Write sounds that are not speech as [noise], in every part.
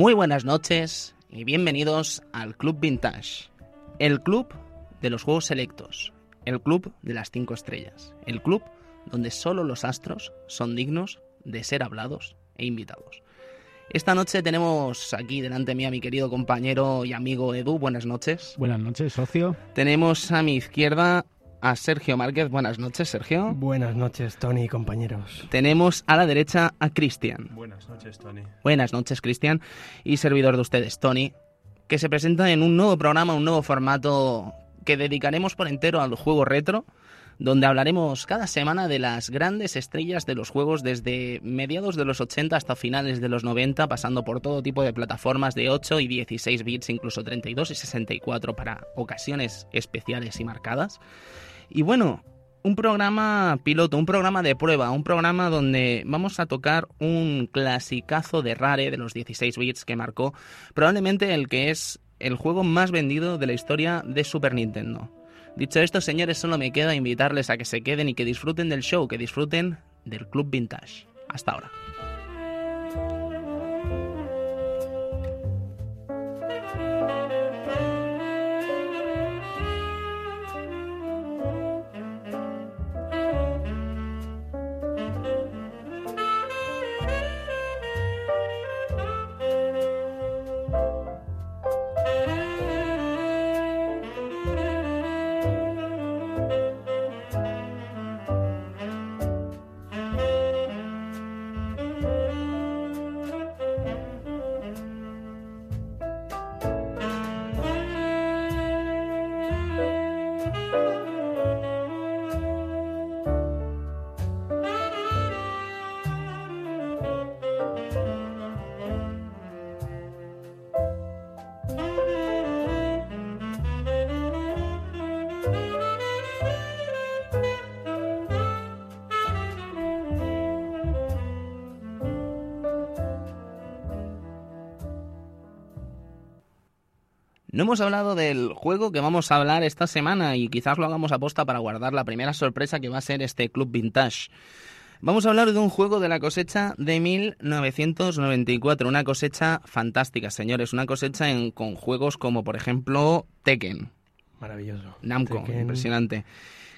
Muy buenas noches y bienvenidos al Club Vintage, el club de los juegos selectos, el club de las cinco estrellas, el club donde solo los astros son dignos de ser hablados e invitados. Esta noche tenemos aquí delante mí a mi querido compañero y amigo Edu. Buenas noches. Buenas noches, socio. Tenemos a mi izquierda a Sergio Márquez. Buenas noches, Sergio. Buenas noches, Tony y compañeros. Tenemos a la derecha a Cristian. Buenas noches, Tony. Buenas noches, Cristian. Y servidor de ustedes, Tony, que se presenta en un nuevo programa, un nuevo formato que dedicaremos por entero al juego retro donde hablaremos cada semana de las grandes estrellas de los juegos desde mediados de los 80 hasta finales de los 90, pasando por todo tipo de plataformas de 8 y 16 bits, incluso 32 y 64 para ocasiones especiales y marcadas. Y bueno, un programa piloto, un programa de prueba, un programa donde vamos a tocar un clasicazo de Rare de los 16 bits que marcó probablemente el que es el juego más vendido de la historia de Super Nintendo. Dicho esto, señores, solo me queda invitarles a que se queden y que disfruten del show, que disfruten del Club Vintage. Hasta ahora. No hemos hablado del juego que vamos a hablar esta semana y quizás lo hagamos a posta para guardar la primera sorpresa que va a ser este Club Vintage. Vamos a hablar de un juego de la cosecha de 1994, una cosecha fantástica, señores, una cosecha en, con juegos como por ejemplo Tekken. Maravilloso. Namco, Tekken. impresionante.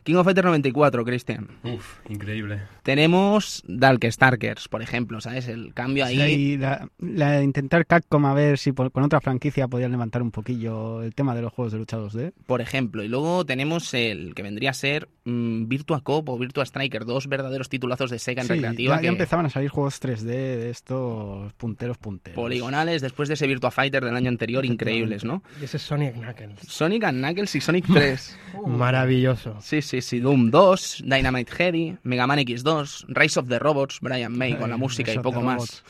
King of Fighters 94, Cristian. Uf, increíble. Tenemos Starkers, por ejemplo, ¿sabes? El cambio ahí. Sí, la, la de intentar Capcom a ver si por- con otra franquicia podían levantar un poquillo el tema de los juegos de lucha 2D. por ejemplo. Y luego tenemos el que vendría a ser mm, Virtua Cop o Virtua Striker, dos verdaderos titulazos de Sega en Sí, recreativa ya, que ya empezaban a salir juegos 3D de estos punteros punteros. poligonales después de ese Virtua Fighter del año anterior, increíbles, ¿no? Y ese es Sonic Knuckles. Sonic and Knuckles y Sonic 3. [laughs] Maravilloso. Sí, sí, sí. Doom 2, Dynamite Heady, Mega Man X2, Rise of the Robots, Brian May con la Ay, música y poco más.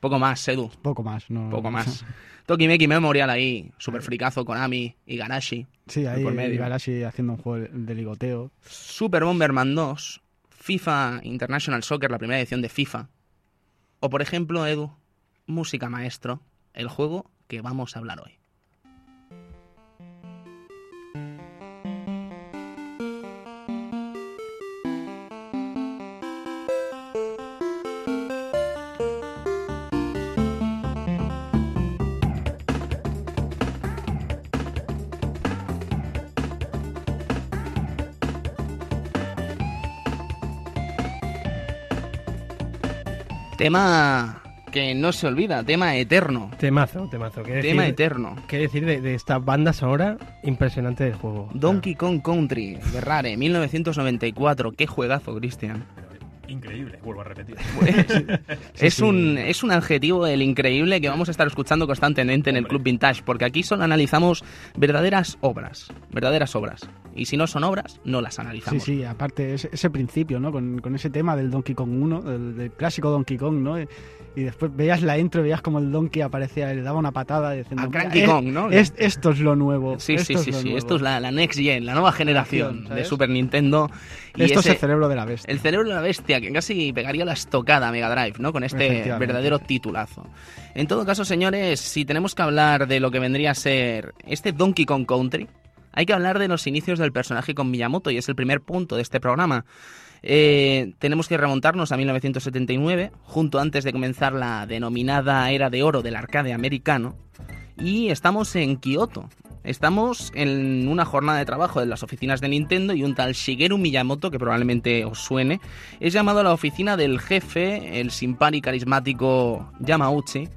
Poco más, Edu. Poco más, ¿no? Poco más. [laughs] Tokimeki Memorial ahí, super fricazo Konami y Garashi. Sí, ahí por medio. Galaxy haciendo un juego de ligoteo. Super Bomberman 2, FIFA International Soccer, la primera edición de FIFA. O por ejemplo, Edu, Música Maestro, el juego que vamos a hablar hoy. Tema que no se olvida, tema eterno. Temazo, temazo. ¿Qué Tema decir, eterno. ¿Qué decir de, de esta banda sonora impresionante del juego? Donkey Kong Country, de Rare, 1994. Qué juegazo, Cristian. Increíble, vuelvo a repetir. [laughs] [laughs] es, sí. Un, es un adjetivo del increíble que vamos a estar escuchando constantemente en el. Club Vintage, porque aquí solo analizamos verdaderas obras, verdaderas obras. Y si no son obras, no las Sí, analizamos. sí, aparte ese, ese principio, ¿no? Con, con ese tema del Donkey Kong 1, del, del clásico Donkey Kong, ¿no? Y, y después veías la intro, veías como el Donkey aparecía le daba una patada diciendo... A "Mira, Cranky eh, Kong, ¿no? es- esto es lo nuevo. Sí, sí, sí, es sí. Esto es la, la Next Gen, la nueva generación de. Super Nintendo. Y Esto ese- es el cerebro de la bestia. El cerebro de la bestia, que casi pegaría la estocada a Mega Drive, ¿no? Con este verdadero titulazo. En todo caso, señores, si tenemos que hablar de lo que vendría a ser este Donkey Kong Country, hay que hablar de los inicios del personaje con Miyamoto, y es el primer punto de este programa. Eh, tenemos que remontarnos a 1979, junto antes de comenzar la denominada era de oro del arcade americano, y estamos en Kioto. Estamos en una jornada de trabajo de las oficinas de Nintendo y un tal Shigeru Miyamoto, que probablemente os suene, es llamado a la oficina del jefe, el simpático y carismático Yamauchi,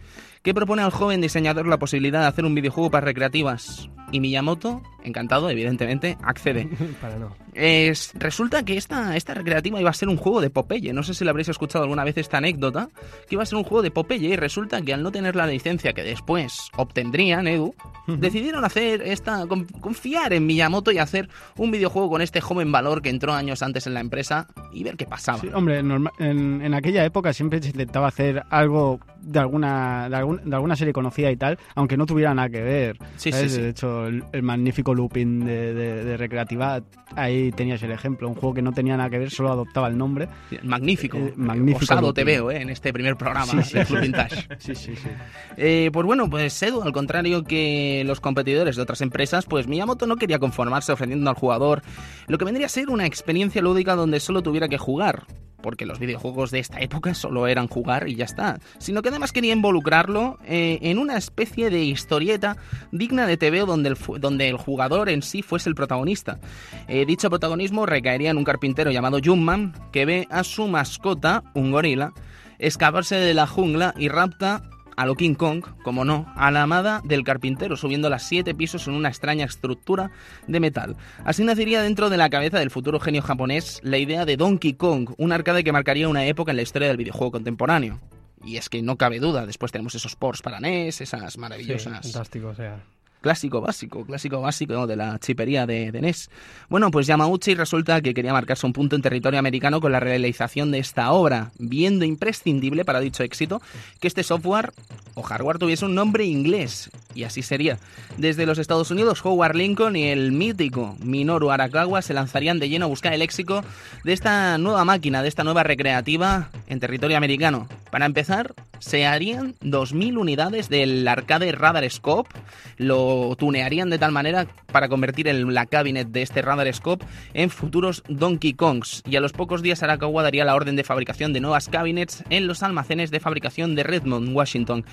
que propone al joven diseñador la posibilidad de hacer un videojuego para recreativas. Y Miyamoto, encantado, evidentemente, accede. [laughs] Para no. Es- resulta que esta, esta recreativa iba a ser un juego de Popeye. No sé si lo habréis escuchado alguna vez esta anécdota. Que iba a ser un juego de Popeye y resulta que al no tener la licencia que después obtendrían, Edu, decidieron hacer esta. con- confiar en Miyamoto y hacer un videojuego con este joven valor que entró años antes en la empresa y ver qué pasaba. Sí, hombre, norma- en, en aquella época siempre se intentaba hacer algo de alguna, de, algún- de alguna serie conocida y tal, aunque no tuviera nada que ver. Sí, sí, sí. De hecho, el, el magnífico looping de, de- de Recreativa, ahí tenías el ejemplo. Un juego que no tenía nada que ver, solo adoptaba el nombre. Magnífico. Eh, magnífico Osado looping. te veo, eh, en este primer programa Sí, sí, de sí. Club Vintage. Sí, sí, sí. Eh, pues bueno, pues Edu, al contrario que los competidores de otras empresas, pues Miyamoto no quería conformarse ofreciendo al jugador lo que vendría a ser una experiencia lúdica donde solo tuviera que jugar. Porque los videojuegos de esta época solo eran jugar y ya está. Sino que además quería involucrarlo eh, en una especie de historieta digna de TVO donde el, donde el jugador en sí fuese el protagonista. Eh, dicho protagonismo recaería en un carpintero llamado Junman que ve a su mascota, un gorila, escaparse de la jungla y rapta a lo King Kong, como no, a la amada del carpintero, subiendo las siete pisos en una extraña estructura de metal. Así nacería dentro de la cabeza del futuro genio japonés la idea de Donkey Kong, un arcade que marcaría una época en la historia del videojuego contemporáneo. Y es que no cabe duda, después tenemos esos ports para NES, esas Sí, maravillosas fantástico, o sea. Clásico básico, clásico básico de la chipería de, de NES. Bueno, pues Yamauchi resulta que quería marcarse un punto en territorio americano con la realización de esta obra, viendo imprescindible para dicho éxito que este software o hardware tuviese un nombre inglés, y así sería. Desde los Estados Unidos, Howard Lincoln y el mítico Minoru Arakawa se lanzarían de lleno a buscar el éxito de esta nueva máquina, de esta nueva recreativa en territorio americano. Para empezar, se harían 2.000 unidades del arcade Radar Scope, lo tunearían de tal manera para convertir el- la cabinet de este Radar Scope en futuros Donkey Kongs, y a los pocos días Arakawa daría la orden de fabricación de nuevas cabinets en los almacenes de fabricación de Redmond, Washington.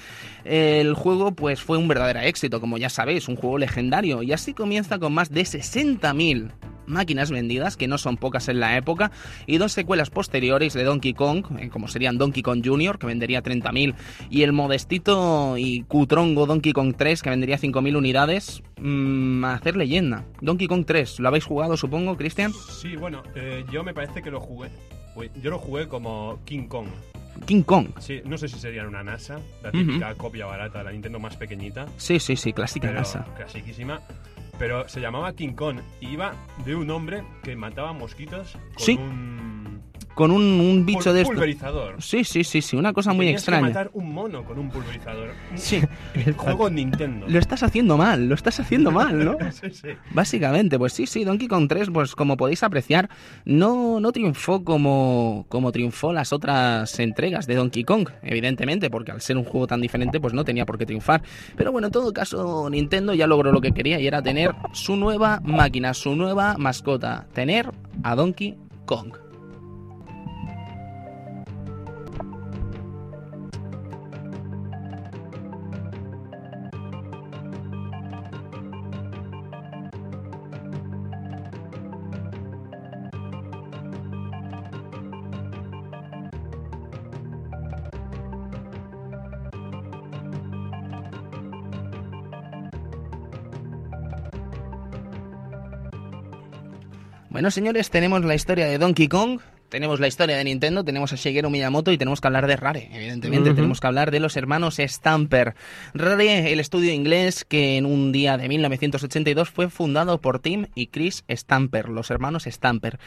El juego pues fue un verdadero éxito, como ya sabéis, un juego legendario, y así comienza con más de 60.000 máquinas vendidas, que no son pocas en la época, y dos secuelas posteriores de Donkey Kong, eh, como serían Donkey Kong Jr., que vendería 30.000, y el modestito y cutrongo Donkey Kong 3, que vendería 5.000 unidades, mm, a hacer leyenda. Donkey Kong 3, ¿lo habéis jugado, supongo, Cristian? Sí, bueno, eh, yo me parece que lo jugué. Yo lo jugué como King Kong. King Kong. Sí, no sé si sería una NASA, la típica copia barata la Nintendo más pequeñita, Sí, sí, sí, clásica casa. clasiquísima. Pero se llamaba King Kong y iba de un hombre que mataba mosquitos con Sí. un Con un, un bicho pul- de esto. pulverizador. Sí, sí, sí, sí, una cosa muy Tenías que extraña. matar un mono con un pulverizador. Sí, [laughs] Juego Nintendo. lo estás haciendo mal, lo estás haciendo mal, ¿no? [laughs] sí, sí. Básicamente, pues sí, sí, Donkey Kong 3, pues como podéis apreciar, no, no triunfó como, como triunfó las otras entregas de Donkey Kong, evidentemente, porque al ser un juego tan diferente, pues no tenía por qué triunfar. Pero bueno, en todo caso, Nintendo ya logró lo que quería y era tener su nueva máquina, su nueva mascota, tener a Donkey Kong. Bueno, señores, tenemos la historia de Donkey Kong, tenemos la historia de Nintendo, tenemos a Shigeru Miyamoto y tenemos que hablar de Rare, evidentemente. Tenemos que hablar de los hermanos Stamper. Rare, el estudio inglés que en un día de 1982 fue fundado por Tim y Chris Stamper, los hermanos Stamper.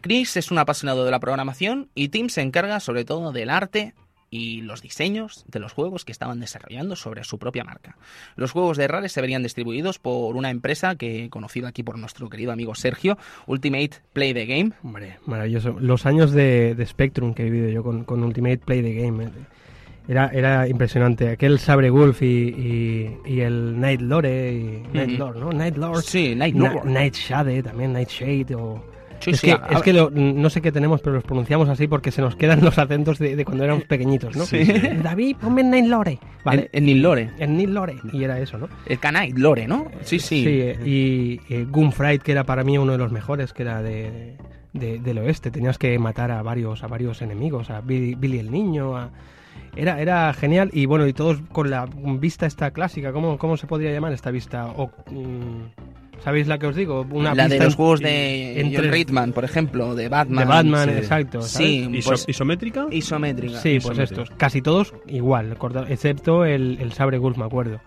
Chris es un apasionado de la programación y Tim se encarga sobre todo del arte y los diseños de los juegos que estaban desarrollando sobre su propia marca. Los juegos de Rare se verían distribuidos por una empresa que conocida aquí por nuestro querido amigo Sergio, Ultimate Play the Game. Hombre, maravilloso. Los años de, de Spectrum que he vivido yo con, con Ultimate Play the Game. eh, Era, era impresionante. Aquel Sabre Wolf y, y, y el Night Lore. Y, Night Ujú. Lord, ¿no? Night Lord. Sí, Night Na- Lord. Night Shade también, Night Shade o Sí, es sí, que, es que lo- no sé qué tenemos, pero los pronunciamos así porque se nos quedan [laughs] los acentos de, de cuando éramos pequeñitos, ¿no? Sí. David, ponme en Neil Lore. Vale. En, Neil Lore. En Neil Lore. Y era eso, ¿no? El Knight Lore, ¿no? Sí, sí. eh, y eh, Gunfight, que era para mí uno de los mejores, que era de, de- del oeste. Tenías que matar a varios, a varios enemigos, a Billy, Billy el Niño, a... Era, era genial y bueno, y todos con la vista esta clásica, ¿cómo, cómo se podría llamar esta vista? O, mm, ¿Sabéis la que os digo? Una la de los juegos de en John Ritman, por ejemplo, de Batman. de Batman, sí. exacto. ¿sabes? Sí, pues, ¿Isométrica? isométrica. Sí, pues estos. Casi todos igual, excepto el, el Sabre Gulf, me acuerdo.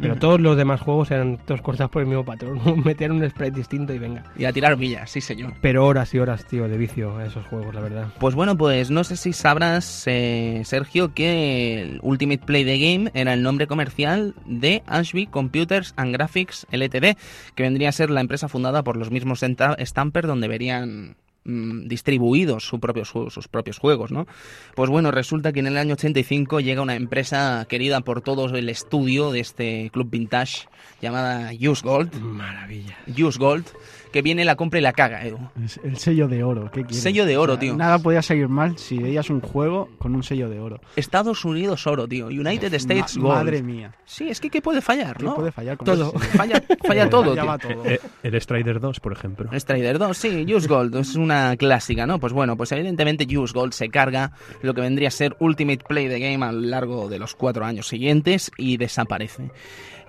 Pero todos los demás juegos eran todos cortados por el mismo patrón. [laughs] Meter un sprite distinto y venga. Y a tirar villas, sí, señor. Pero horas y horas, tío, de vicio a esos juegos, la verdad. Pues bueno, pues no sé si sabrás, eh, Sergio, que el Ultimate Play the Game era el nombre comercial de Ashby Computers and Graphics Ltd, que vendría a ser la empresa fundada por los mismos Stamper, donde verían mm, distribuidos su propios ju- sus propios juegos, ¿no? Pues bueno, resulta que en el año 85 llega una empresa querida por todo el estudio de este club vintage llamada Use Gold, Maravilla. Use Gold, que viene, la compra y la caga, Edu. El sello de oro. ¿qué quieres? Sello de oro, tío. Nada podía salir mal si veías un juego con un sello de oro. Estados Unidos oro, tío. United States Ma- Gold. Madre mía. Sí, es que ¿qué puede fallar, ¿Qué no? puede fallar con Todo. Falla, falla [laughs] todo, tío. todo. Eh, el Strider 2, por ejemplo. Strider 2, sí, Use Gold, es una clásica, ¿no? Pues bueno, pues evidentemente Use Gold se carga lo que vendría a ser Ultimate Play the Game a lo largo de los cuatro años siguientes y desaparece.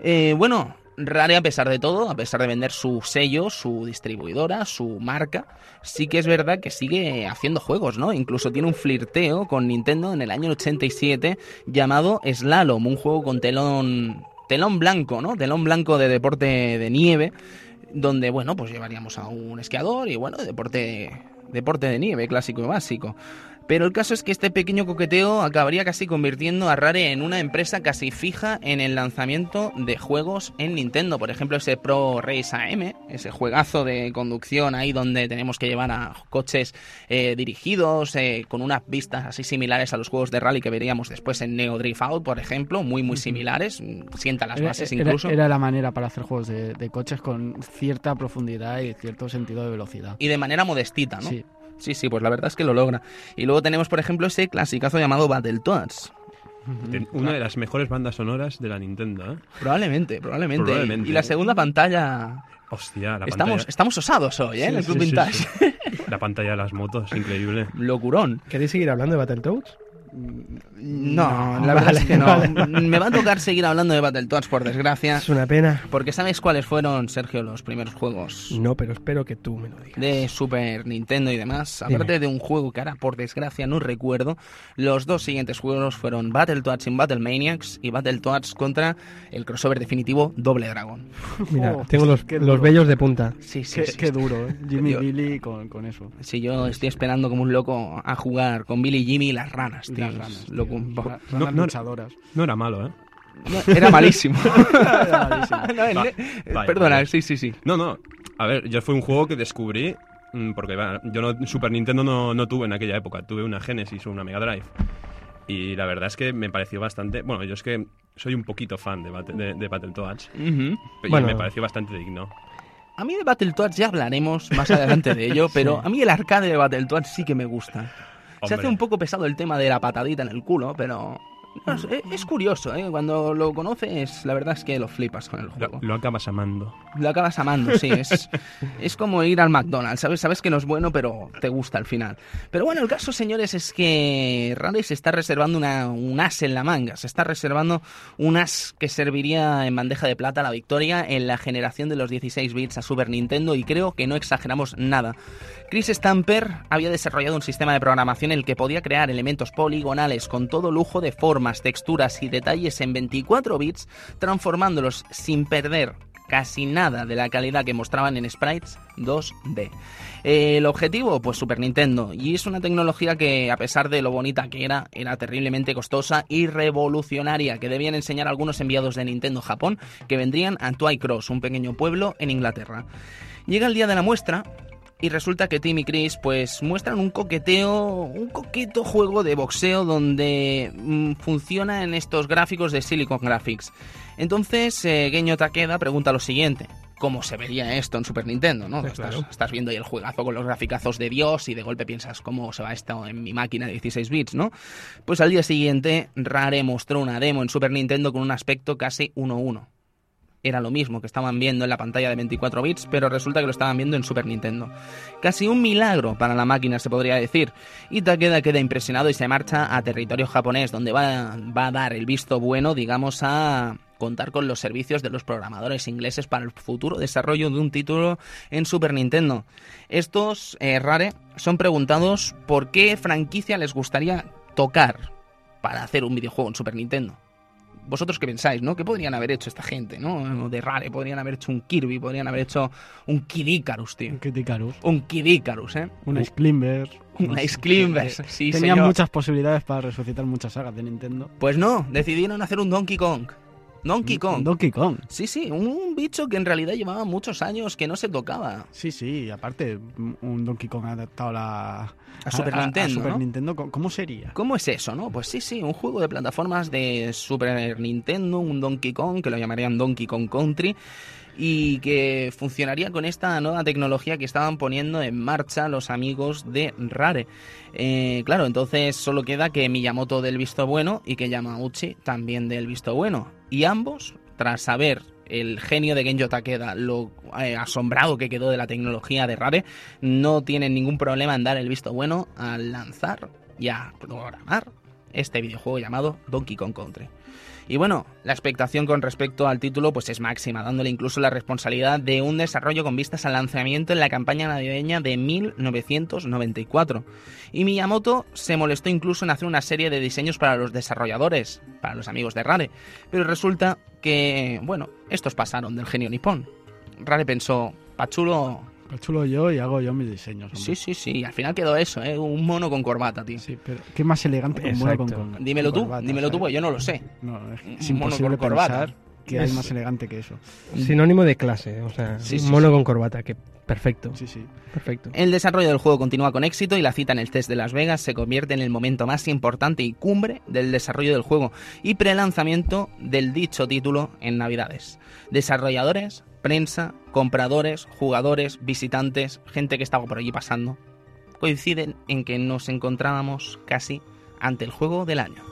Eh, bueno, Rare a pesar de todo, a pesar de vender su sello, su distribuidora, su marca, sí que es verdad que sigue haciendo juegos, ¿no? Incluso tiene un flirteo con Nintendo en el año 87 llamado Slalom, un juego con telón telón blanco, ¿no? Telón blanco de deporte de nieve donde, bueno, pues llevaríamos a un esquiador y, bueno, deporte, deporte de nieve, clásico y básico. Pero el caso es que este pequeño coqueteo acabaría casi convirtiendo a Rare en una empresa casi fija en el lanzamiento de juegos en Nintendo. Por ejemplo, ese Pro Race AM, ese juegazo de conducción ahí donde tenemos que llevar a coches eh, dirigidos eh, con unas vistas así similares a los juegos de rally que veríamos después en Neo Drift Out, por ejemplo, muy, muy similares. Sienta las bases era- incluso. Era, la manera para hacer juegos de, de coches con cierta profundidad y cierto sentido de velocidad. Y de manera modestita, ¿no? Sí. Sí, sí, pues la verdad es que lo logra. Y luego tenemos, por ejemplo, ese clasicazo llamado Battletoads. Una de las mejores bandas sonoras de la Nintendo, ¿eh? Probablemente, probablemente. Probablemente. Y la segunda pantalla... Hostia, la Estamos, pantalla... estamos osados hoy, ¿eh? en el Club sí, sí, Vintage. sí. La pantalla de las motos, increíble. Locurón. ¿Queréis seguir hablando de Battletoads? No, No, la verdad vale, es que no. vale. Me va a tocar seguir hablando de Battletoads, por desgracia. Es una pena. Porque ¿sabes cuáles fueron, Sergio, los primeros juegos No, pero espero que tú me lo digas. de Super Nintendo y demás. Dime. Aparte de un juego que ahora, por desgracia, no recuerdo, los dos siguientes juegos fueron Battletoads in Battle Maniacs y Battletoads contra el crossover definitivo Doble Dragón. [laughs] Mira, Oh, tengo los, los vellos de punta. Sí, sí, Qué, sí. qué duro, ¿eh? Jimmy. Billy con, con eso. Sí, yo estoy esperando como un loco a jugar con Billy y Jimmy y las ranas, tío. las ranas, tío. No, ranas no- luchadoras. No era malo, ¿eh? No, Era malísimo. [laughs] Era malísimo. Va- eh, vaya, Perdona, vaya. sí, sí, sí. No, no. A ver, yo fue un juego que descubrí mm, porque yo no, Super Nintendo no, no tuve en aquella época. Tuve una Genesis o una Mega Drive. Y la verdad es que me pareció bastante... Bueno, yo es que soy un poquito fan de, Bat- de, de Battletoads. Y Bueno. me pareció bastante digno. A mí de Battletoads ya hablaremos más adelante de ello, [laughs] pero a mí el arcade de Battletoads sí que me gusta. Se hace un poco pesado el tema de la patadita en el culo, pero no sé, es, curioso, ¿eh? Cuando lo conoces, la verdad es que lo flipas con el juego. lo acabas amando. Lo acabas amando, sí. Es, [laughs] es como ir al McDonald's, ¿sabes? Sabes que no es bueno, pero te gusta al final. Pero bueno, el caso, señores, es que Rare se está reservando una, un as en la manga. Se está reservando un as que serviría en bandeja de plata a la victoria en la generación de los 16 bits a Super Nintendo y creo que no exageramos nada. Chris Stamper había desarrollado un sistema de programación en el que podía crear elementos poligonales con todo lujo de texturas y detalles en 24 bits, transformándolos sin perder casi nada de la calidad que mostraban en sprites 2D. Eh, el objetivo, pues Super Nintendo, y es una tecnología que a pesar de lo bonita que era, era terriblemente costosa y revolucionaria, que debían enseñar algunos enviados de Nintendo Japón que vendrían a Twycross, un pequeño pueblo en Inglaterra. Llega el día de la muestra y resulta que Tim y Chris pues muestran un coqueteo, un coqueto juego de boxeo donde mm, funciona en estos gráficos de Silicon Graphics. Entonces, eh, Genyo Takeda pregunta lo siguiente. cómo se vería esto en Super Nintendo, ¿no? Sí, estás, estás viendo ahí el juegazo con los graficazos de Dios y de golpe piensas cómo se va esto en mi máquina de 16 bits, ¿no? Pues al día siguiente Rare mostró una demo en Super Nintendo con un aspecto casi 1-1. Era lo mismo que estaban viendo en la pantalla de 24 bits, pero resulta que lo estaban viendo en Super Nintendo. Casi un milagro para la máquina, se podría decir. Y Takeda queda impresionado y se marcha a territorio japonés, donde va, va a dar el visto bueno, digamos, a contar con los servicios de los programadores ingleses para el futuro desarrollo de un título en Super Nintendo. Estos, eh, Rare, son preguntados por qué franquicia les gustaría tocar para hacer un videojuego en Super Nintendo. ¿Vosotros qué pensáis, no? ¿Qué podrían haber hecho esta gente, no? De Rare, podrían haber hecho un Kirby, podrían haber hecho un Kid Icarus, tío. Un Kid Icarus, Un Kid Icarus, ¿eh? un Ice Climber. Un Ice Climbers, [laughs] sí, Tenían señor. muchas posibilidades para resucitar muchas sagas de Nintendo. Pues no, decidieron hacer un Donkey Kong. Donkey Kong. Donkey Kong. Sí, sí, un bicho que en realidad llevaba muchos años que no se tocaba. Sí, sí, aparte, un Donkey Kong adaptado a la. A Super Nintendo, Super ¿no? Nintendo, ¿cómo- ¿cómo sería? ¿Cómo es eso, no? Pues sí, sí, un juego de plataformas de Super Nintendo, un Donkey Kong, que lo llamarían Donkey Kong Country, y que funcionaría con esta nueva tecnología que estaban poniendo en marcha los amigos de Rare. Eh, claro, entonces solo queda que Miyamoto del visto bueno y que Yamauchi también del visto bueno. Y ambos, tras saber el genio de Genjo Takeda, lo eh, asombrado que quedó de la tecnología de Rare, no tienen ningún problema en dar el visto bueno al lanzar y a programar este videojuego llamado Donkey Kong Country. Y bueno, la expectación con respecto al título pues es máxima, dándole incluso la responsabilidad de un desarrollo con vistas al lanzamiento en la campaña navideña de 1994. Y Miyamoto se molestó incluso en hacer una serie de diseños para los desarrolladores, para los amigos de Rare, pero resulta que, bueno, estos pasaron del genio nipón. Rare pensó, Pachulo, Pues chulo yo y hago yo mis diseños. hombre. sí, sí, sí, y al final quedó eso, ¿eh? un mono con corbata, tío. Sí, pero qué más elegante que un mono con, con- Dímelo con tú, corbata, dímelo tú, porque yo no lo sé. No, es, es Un mono imposible con corbata. que hay Es- más elegante que eso. Sinónimo de clase, o sea, Sí, mono sí. con corbata, que perfecto, Sí, sí. perfecto. El desarrollo del juego continúa con éxito y la cita en el test de Las Vegas se convierte en el momento más importante y cumbre del desarrollo del juego y prelanzamiento del dicho título en Navidades. Desarrolladores, prensa, compradores, jugadores, visitantes, gente que estaba por allí pasando, coinciden en que nos encontrábamos casi ante el juego del año.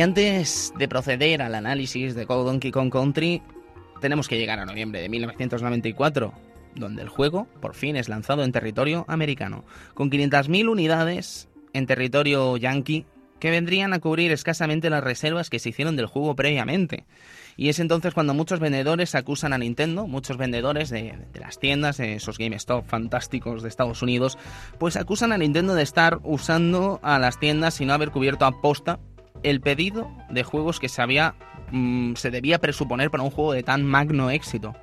Y antes de proceder al análisis de Code Donkey Kong Country, tenemos que llegar a noviembre de 1994, donde el juego por fin es lanzado en territorio americano, con 500.000 unidades en territorio yankee que vendrían a cubrir escasamente las reservas que se hicieron del juego previamente. Y es entonces cuando muchos vendedores acusan a Nintendo, muchos vendedores de, las tiendas, de esos GameStop fantásticos de Estados Unidos, pues acusan a Nintendo de estar usando a las tiendas y no haber cubierto a posta el pedido de juegos que se había mm, se debía presuponer para un juego de tan magno éxito.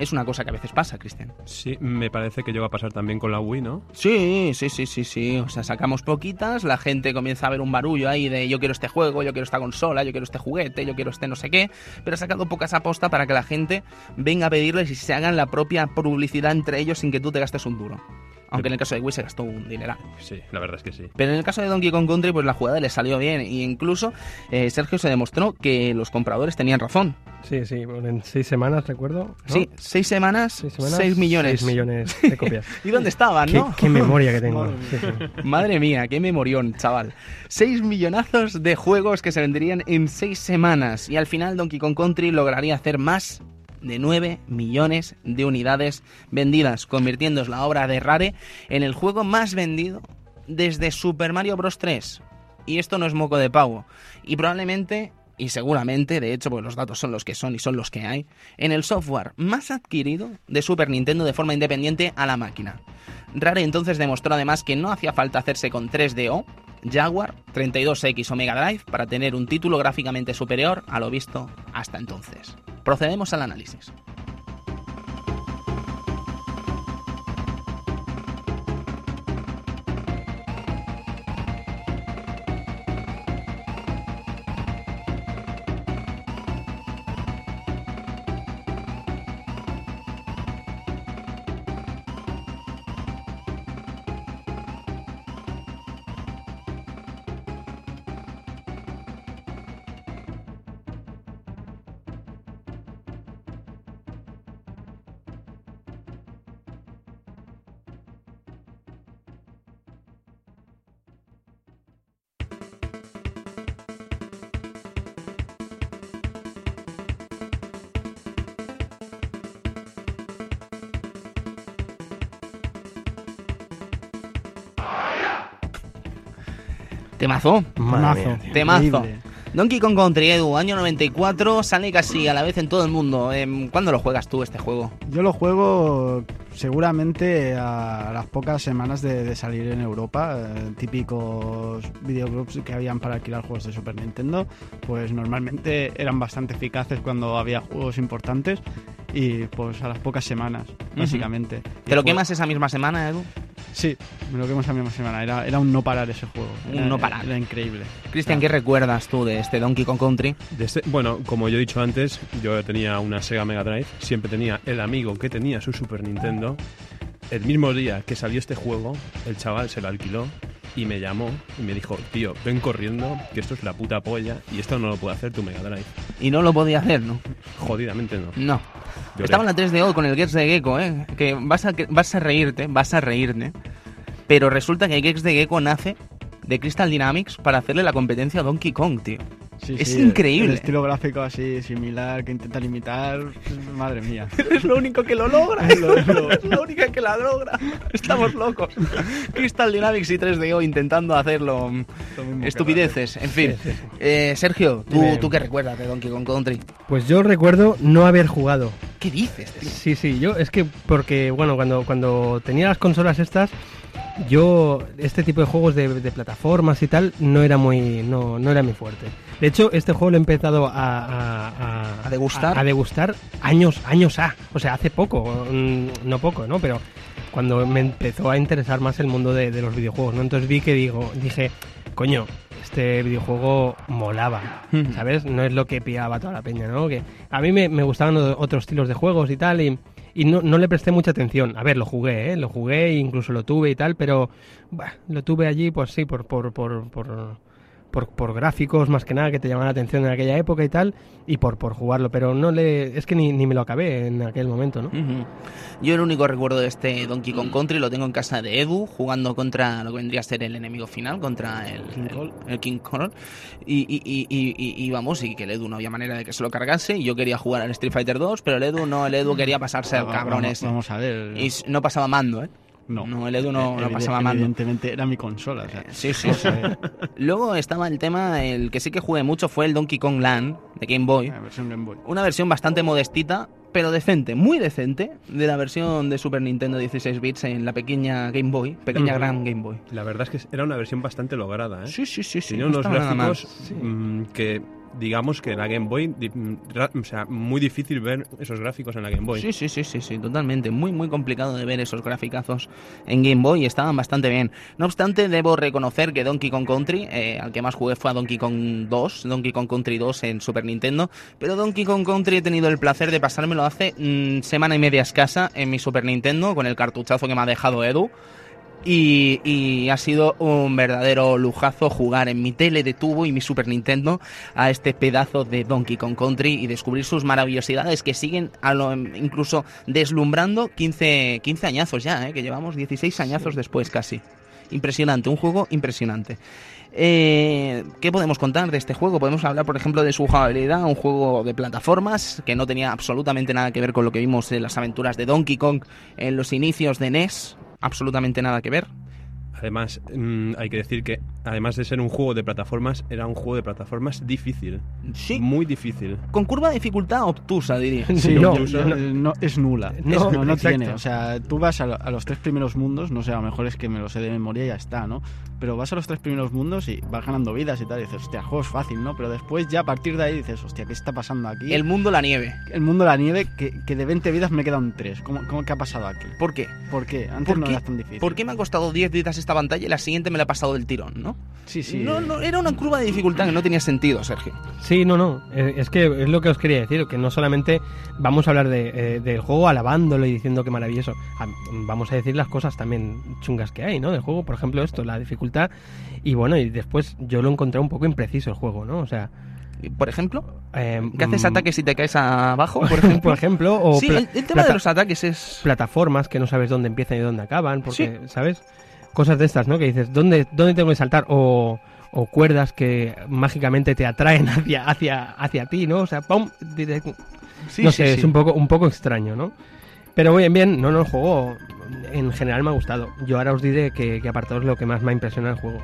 Es una cosa que a veces pasa, Cristian. Sí, me parece que llega a pasar también con la Wii, ¿no? Sí, sí, sí, sí, sí. O sea, sacamos poquitas, la gente comienza a ver un barullo ahí de yo quiero este juego, yo quiero esta consola, yo quiero este juguete, yo quiero este no sé qué, pero ha sacado pocas aposta para que la gente venga a pedirles y se hagan la propia publicidad entre ellos sin que tú te gastes un duro. Aunque en el caso de Wii se gastó un dineral. Sí, la verdad es que sí. Pero en el caso de Donkey Kong Country, pues la jugada le salió bien. E incluso eh, Sergio se demostró que los compradores tenían razón. Sí, sí, bueno, en seis semanas, recuerdo. ¿no? Sí, seis semanas, Seis semanas, seis millones. seis millones de copias. [laughs] ¿Y dónde estaban, qué, no? qué memoria que [laughs] tengo. Madre Sí, sí. Madre mía, qué memorión, chaval. Seis millonazos de juegos que se venderían en seis semanas. Y al final Donkey Kong Country lograría hacer más de 9 millones de unidades vendidas, convirtiendo la obra de Rare en el juego más vendido desde Super Mario Bros. 3. Y esto no es moco de pavo. Y probablemente, y seguramente, de hecho, porque los datos son los que son y son los que hay, en el software más adquirido de Super Nintendo de forma independiente a la máquina. Rare entonces demostró además que no hacía falta hacerse con 3DO, Jaguar, 32X o Mega Drive para tener un título gráficamente superior a lo visto hasta entonces. Procedemos al análisis. Temazo. Madre Temazo. mía. Temazo. Increíble. Donkey Kong Country Edu, año 94, sale casi a la vez en todo el mundo. Em, ¿Cuándo lo juegas tú este juego? Yo lo juego seguramente a las pocas semanas de, de salir en Europa. eh, típicos videoclubs que habían para alquilar juegos de Super Nintendo, pues normalmente eran bastante eficaces cuando había juegos importantes y pues a las pocas semanas, básicamente. Y ¿Te lo quemas esa misma semana, Edu? Sí, me lo quemo esa misma semana. Era, era un no parar ese juego. Un Era- no parar. Era increíble. Cristian, ¿qué recuerdas tú de este Donkey Kong Country? De este- bueno, como yo he dicho antes, yo tenía una Sega Mega Drive, siempre tenía el amigo que tenía su Super Nintendo. El mismo día que salió este juego, el chaval se lo alquiló y me llamó y me dijo, tío, ven corriendo, que esto es la puta polla y esto no lo puede hacer tu Mega Drive. Y no lo podía hacer, ¿no? Jodidamente no. No. Lloré. Estaba en la 3DO con el Gex de Gecko, ¿eh? Que vas a, que vas a reírte, vas a reírte. Pero resulta que el Gex de Gecko nace de Crystal Dynamics para hacerle la competencia a Donkey Kong, tío. Sí, Es sí, increíble. El estilo gráfico así similar que intentan imitar. Madre mía. [laughs] Es lo único que lo logra. [laughs] Es lo- es lo- Es la única que la logra. [laughs] Estamos locos. Crystal Dynamics y 3DO intentando hacerlo. Estupideces, en fin. Sí, sí. Eh, Sergio, ¿tú, Dime. ¿tú qué recuerdas de Donkey Kong Country? Pues yo recuerdo no haber jugado. ¿Qué dices, tío? Sí, sí, yo es que porque, bueno, cuando, cuando tenía las consolas estas, yo este tipo de juegos de, de plataformas y tal no era muy, no, no era mi fuerte. De hecho, este juego lo he empezado a, a, a- ¿A degustar? A, degustar años, años A. O sea, hace poco, mm, no poco, ¿no? Pero cuando me empezó a interesar más el mundo de, de los videojuegos, ¿no? Entonces vi que digo, dije, coño, este videojuego molaba, [laughs] ¿sabes? No es lo que pillaba toda la peña, ¿no? Que a mí me, me gustaban otros estilos de juegos y tal, y, y no, no le presté mucha atención. A ver, lo jugué, ¿eh? Lo jugué, incluso lo tuve y tal, pero bah, lo tuve allí, pues sí, por, por, por, por, por, por gráficos más que nada que te llamaban la atención en aquella época y tal, y por, por jugarlo, pero no le, es que ni, ni me lo acabé en aquel momento, ¿no? Yo el único recuerdo de este Donkey Kong Country lo tengo en casa de Edu, jugando contra lo que vendría a ser el enemigo final, contra el King el- Kong. el King Kong. Y, y, y, y- y- y vamos, y que el Edu no había manera de que se lo cargase. Y yo quería jugar al Street Fighter 2, pero el Edu no, el Edu quería pasarse al Va- cabrón vamos, ese. Vamos a ver. Y no pasaba mando, ¿eh? No. no, el Edu no- no pasaba mando. Evidentemente era mi consola. o sea. Sí, sí, [laughs] sí. Luego estaba el tema, el que sí que jugué mucho fue el Donkey Kong Land de Game Boy. La versión Game Boy. Una versión bastante modestita, pero decente, muy decente, de la versión de Super Nintendo 16 bits en la pequeña Game Boy, pequeña Ujú. gran Game Boy. La verdad es que era una versión bastante lograda, ¿eh? Sí, sí, sí, sí. Tenía no unos mal. gráficos mm, que, digamos que en la Game Boy, mm, o sea, muy difícil ver esos gráficos en la Game Boy. Sí, sí, sí, sí, sí, totalmente. Muy, muy complicado de ver esos graficazos en Game Boy estaban bastante bien. No obstante, debo reconocer que Donkey Kong Country, eh, al que más jugué fue Donkey Kong 2, Donkey Kong Country 2 en Super Nintendo, pero Donkey Kong Country he tenido el placer de pasármelo hace mm, semana y media escasa en mi Super Nintendo con el cartuchazo que me ha dejado Edu. Y, y ha sido un verdadero lujazo jugar en mi tele de tubo y mi Super Nintendo a este pedazo de Donkey Kong Country y descubrir sus maravillosidades que siguen a lo, incluso deslumbrando 15, 15 añazos ya, ¿eh? que llevamos 16 añazos después casi. Impresionante, un juego impresionante. Eh, ¿Qué podemos contar de este juego? Podemos hablar, por ejemplo, de su jugabilidad, un juego de plataformas que no tenía absolutamente nada que ver con lo que vimos en las aventuras de Donkey Kong en los inicios de NES, absolutamente nada que ver. Además, mm, hay que decir que, además de ser un juego de plataformas, era un juego de plataformas difícil. Sí, Muy difícil. con curva de dificultad obtusa, diría. Sí, No, no, no, no, es nula. No, Es- no, no tiene. O sea, tú vas a, a los tres primeros mundos, no sé, a lo mejor es que me lo sé de memoria y ya está, ¿no? Pero vas a los tres primeros mundos y vas ganando vidas y tal, y dices, hostia, el juego es fácil, ¿no? Pero después ya a partir de ahí dices, hostia, ¿qué está pasando aquí? El mundo, la nieve. El mundo de la nieve, que, que de 20 vidas me quedan 3. ¿Cómo, cómo qué ha pasado aquí? ¿Por qué? ¿Por qué? Antes ¿Por no qué? era tan difícil. ¿Por qué me ha costado 10 vidas esta pantalla y la siguiente me la ha pasado del tirón, no? Sí, sí. No, no, era una curva de dificultad que no tenía sentido, Sergio. Sí, no, no. eh, Es que es lo que os quería decir, que no solamente vamos a hablar de, eh, del juego alabándolo y diciendo que maravilloso. a- Vamos a decir las cosas también chungas que hay, ¿no? Del juego, por ejemplo, esto, la dificultad. Y bueno, y después yo lo encontré un poco impreciso el juego, ¿no? O sea. Por ejemplo, eh, ¿qué haces mm, ataques si te caes abajo, por [laughs] ejemplo? por ejemplo, o sí, el, el tema de los ataques es... plataformas que no sabes dónde empiezan y dónde acaban, porque, ¿sabes? Cosas de estas, ¿no? Que dices, ¿dónde, dónde tengo que saltar? O, o cuerdas que mágicamente te atraen [laughs] hacia, hacia, hacia ti, ¿no? O sea, ¡pum! Sí, no sí, sé, sí. es un poco, un poco extraño, ¿no? Pero bien, bien, no, no, el juego en general me ha gustado. Yo ahora os diré que, que apartado es lo que más me ha impresionado el juego.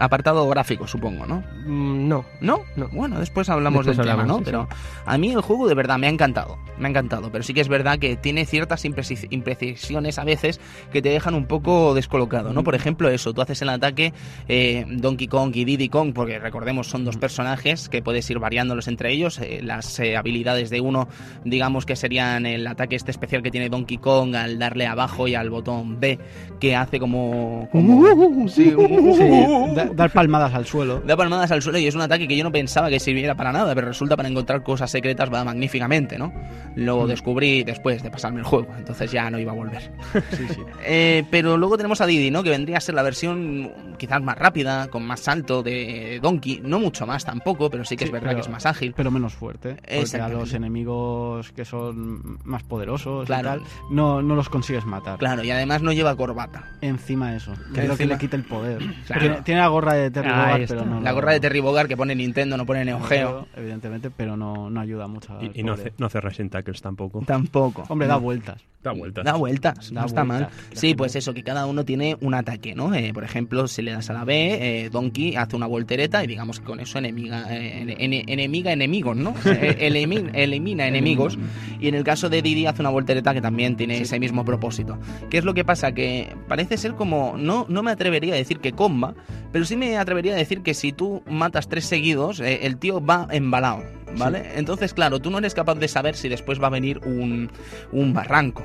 Apartado gráfico, supongo, ¿no? Mm, no, ¿No? No. Bueno, después hablamos Después del hablamos, tema, sí, ¿no? Pero a mí el juego de verdad me ha encantado. Me ha encantado. Pero sí que es verdad que tiene ciertas impreci- imprecisiones a veces que te dejan un poco descolocado, ¿no? Por ejemplo, eso, tú haces el ataque eh, Donkey Kong y Diddy Kong, porque recordemos son dos personajes que puedes ir variándolos entre ellos. eh, las eh, habilidades de uno, digamos que serían el ataque este especial que tiene Donkey Kong al darle abajo y al botón B, que hace como... como sí, Sí, da- dar palmadas al suelo. [laughs] Da palmadas al suelo y es un ataque que yo no pensaba que sirviera para nada, pero resulta para encontrar cosas secretas va magníficamente, ¿no? Lo descubrí después de pasarme el juego, entonces ya no iba a volver. [laughs] Sí, sí. Eh, pero luego tenemos a Didi, ¿no? Que vendría a ser la versión quizás más rápida, con más salto de Donkey, no mucho más tampoco, pero sí que Sí, es verdad pero- que es más ágil. Pero menos fuerte. Porque a los enemigos que son más poderosos Claro. y tal, no, no los consigues matar. Claro, y además no lleva corbata. Encima eso. Que Creo que encima- le quita el poder. [clears throat] Claro. Tiene, tiene la gorra de Terry Ahí Bogard, está. pero no. La gorra de Terry Bogard que pone Nintendo, no pone Neo Geo. Evidentemente, pero no, no ayuda mucho. Y, y no, hace, no hace Resident Tackles tampoco. Tampoco. Hombre, da vueltas. Da vueltas. Da vueltas, Da no está vueltas. mal. Sí, pues eso, que cada uno tiene un ataque, ¿no? Eh, por ejemplo, si le das a la B, eh, Donkey hace una voltereta y digamos que con eso enemiga, eh, ene- ene- enemiga enemigos, ¿no? Eh, [laughs] elimi- elimina enemigos. Y en el caso de Didi hace una voltereta que también tiene ese mismo propósito. ¿Qué es lo que pasa? Que parece ser como, no, no me atrevería a decir que comba, pero sí me atrevería a decir que si tú matas tres seguidos, eh, el tío va embalado, ¿vale? Entonces, claro, tú no eres capaz de saber si después va a venir un, un barranco.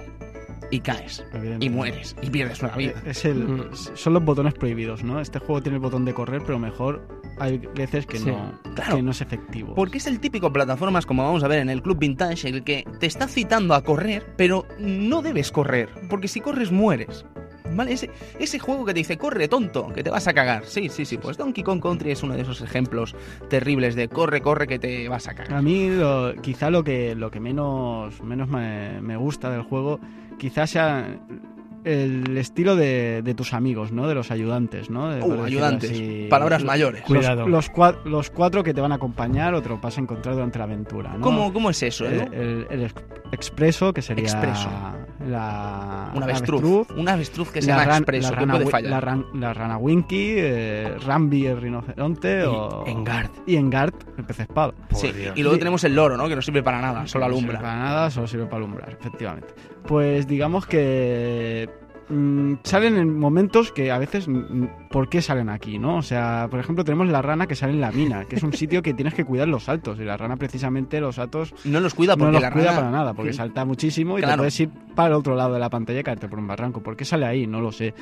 Y caes. Y mueres. Y pierdes una vida. Es el, Mm. son los botones prohibidos, ¿no? Este juego tiene el botón de correr, pero mejor hay veces que, Sí. no, Claro. que no es efectivo. Porque es el típico plataformas, como vamos a ver en el Club Vintage, el que te está citando a correr, pero no debes correr. Porque si corres, mueres. ¿Vale? Ese, ese juego que te dice, corre, tonto, que te vas a cagar. Sí, sí, sí. Pues Donkey Kong Country es uno de esos ejemplos terribles de corre, corre, que te vas a cagar. A mí quizá lo que, lo que menos, menos me, me gusta del juego quizás sea el estilo de, de tus amigos, ¿no? De los ayudantes, ¿no? De- Uh, ayudantes. así. Palabras Los- mayores. Cuidado. Los, los, cua- los cuatro que te van a acompañar o te los vas a encontrar durante la aventura, ¿no? ¿Cómo, ¿Cómo es eso, El, eh? el- el ex- expreso, que sería Expreso. la, Una la avestruz. Una avestruz que se la llama ran- expreso. la ¿Qué rana, puede fallar? La, ran- la rana Winky, eh, Rambi el rinoceronte o... Engard. Y Engard, el pez espada. Sí, y luego tenemos el loro, ¿no? Que no sirve para nada, solo No sirve alumbra. para nada, solo sirve para alumbrar, efectivamente. Pues digamos que mm, salen en momentos que a veces, mm, ¿por qué salen aquí, no? O sea, por ejemplo, tenemos la rana que sale en la mina, que es un sitio que tienes que cuidar los saltos. Y la rana, precisamente, los saltos No los cuida no los la cuida rana... para nada, porque salta muchísimo y Claro. te puedes ir para el otro lado de la pantalla y caerte por un barranco. ¿Por qué sale ahí? No lo sé.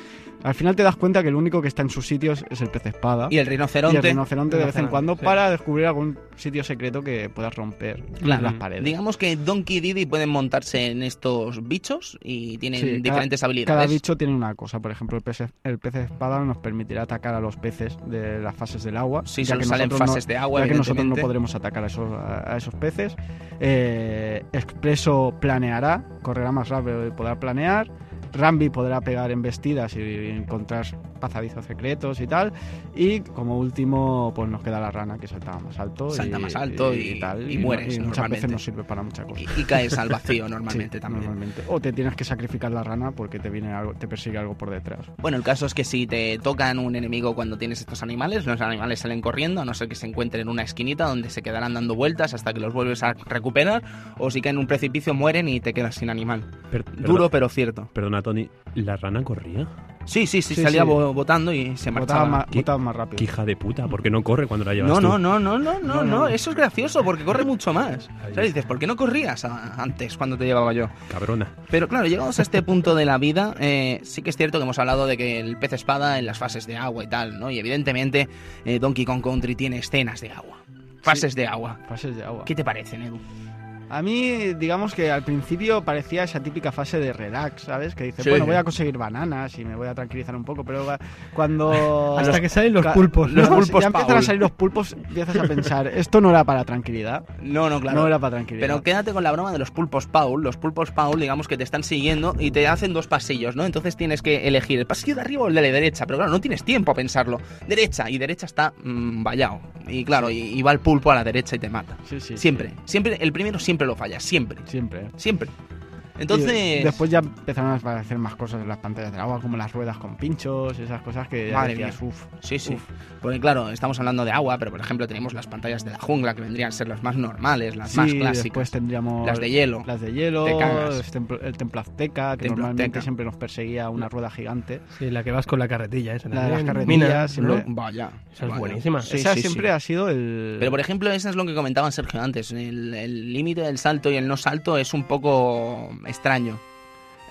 Al final te das cuenta que el único que está en sus sitios es el pez espada. Y el Y rinoceronte... el rinoceronte de vez en cuando sí. para descubrir algún sitio secreto que puedas romper Claro. las paredes. Digamos que Donkey y Diddy pueden montarse en estos bichos y tienen Sí, diferentes Cada habilidades. Bicho tiene una cosa. Por ejemplo, el pez, el pez espada nos permitirá atacar a los peces de las fases del agua. Sí, ya que salen no- fases de agua, ya que nosotros no podremos atacar a esos, a, a esos peces. Eh, Expreso planeará, correrá más rápido y podrá planear. Rambi podrá pegar embestidas y encontrar pasadizos secretos y tal. Y como último, pues nos queda la rana que salta más alto. Salta y, más alto y- tal. y mueres, Y muchas normalmente. veces no sirve para muchas cosas. Y, y caes al [laughs] vacío normalmente Sí, también. normalmente. O te tienes que sacrificar la rana porque te viene algo, te persigue algo por detrás. Bueno, el caso es que si te tocan un enemigo cuando tienes estos animales, los animales salen corriendo, a no ser que se encuentren en una esquinita donde se quedarán dando vueltas hasta que los vuelves a recuperar, o si caen en un precipicio mueren y te quedas sin animal. Per- Duro pero cierto. Perdona, Tony, ¿la rana corría? Sí, sí, sí, Sí, salía sí. bo- botando y se marchaba. más, ¿Qué? botaba más rápido. ¡Qué hija de puta! ¿Por qué no corre cuando la llevas No, tú? no, no, no, no, no, No, eso es gracioso porque corre mucho más. Sea, dices, ¿por qué no corrías a- antes cuando te llevaba yo? Cabrona. Pero claro, llegamos a este punto de la vida, eh, sí que es cierto que hemos hablado de que el pez espada en las fases de agua y tal, ¿no? Y evidentemente eh, Donkey Kong Country tiene escenas de agua, fases de agua. Fases de agua. ¿Qué te parecen, Edu? A mí, digamos que al principio parecía esa típica fase de relax, ¿sabes? Que dices, Sí. bueno, voy a conseguir bananas y me voy a tranquilizar un poco, pero cuando... [laughs] Hasta que salen los pulpos. los ¿no? pulpos ya empiezan Paul. a salir los pulpos, empiezas a pensar, esto no era para tranquilidad. No, no, claro. No era para tranquilidad. Pero quédate con la broma de los pulpos Paul. Los pulpos Paul, digamos que te están siguiendo y te hacen dos pasillos, ¿no? Entonces tienes que elegir el pasillo de arriba o el de la derecha. Pero claro, no tienes tiempo a pensarlo. Derecha, y derecha está mm, vallado. Y claro, y, y va el pulpo a la derecha y te mata. Sí, sí, Siempre, sí. siempre, el primero siempre lo falla, siempre, Siempre. siempre. Y Entonces, después ya empezaron a aparecer más cosas en las pantallas del agua, como las ruedas con pinchos, esas cosas que ya Madre decías, mía. uff. sí, sí. uf. Porque claro, estamos hablando de agua, pero por ejemplo tenemos las pantallas de la jungla que vendrían a ser las más normales, las Sí, más después clásicas. tendríamos Las de hielo. las de hielo, Te el templo, el templo azteca, que Templo normalmente azteca. siempre nos perseguía una rueda gigante. Sí, la que vas con la carretilla esa. La de las carretillas, Mina, siempre- ¿no? Vaya. Esa es vaya. buenísima. Sí, Esa sí, siempre sí. ha sido el... Pero por ejemplo, eso es lo que comentaba Sergio antes. El límite del salto y el no salto es un poco extraño.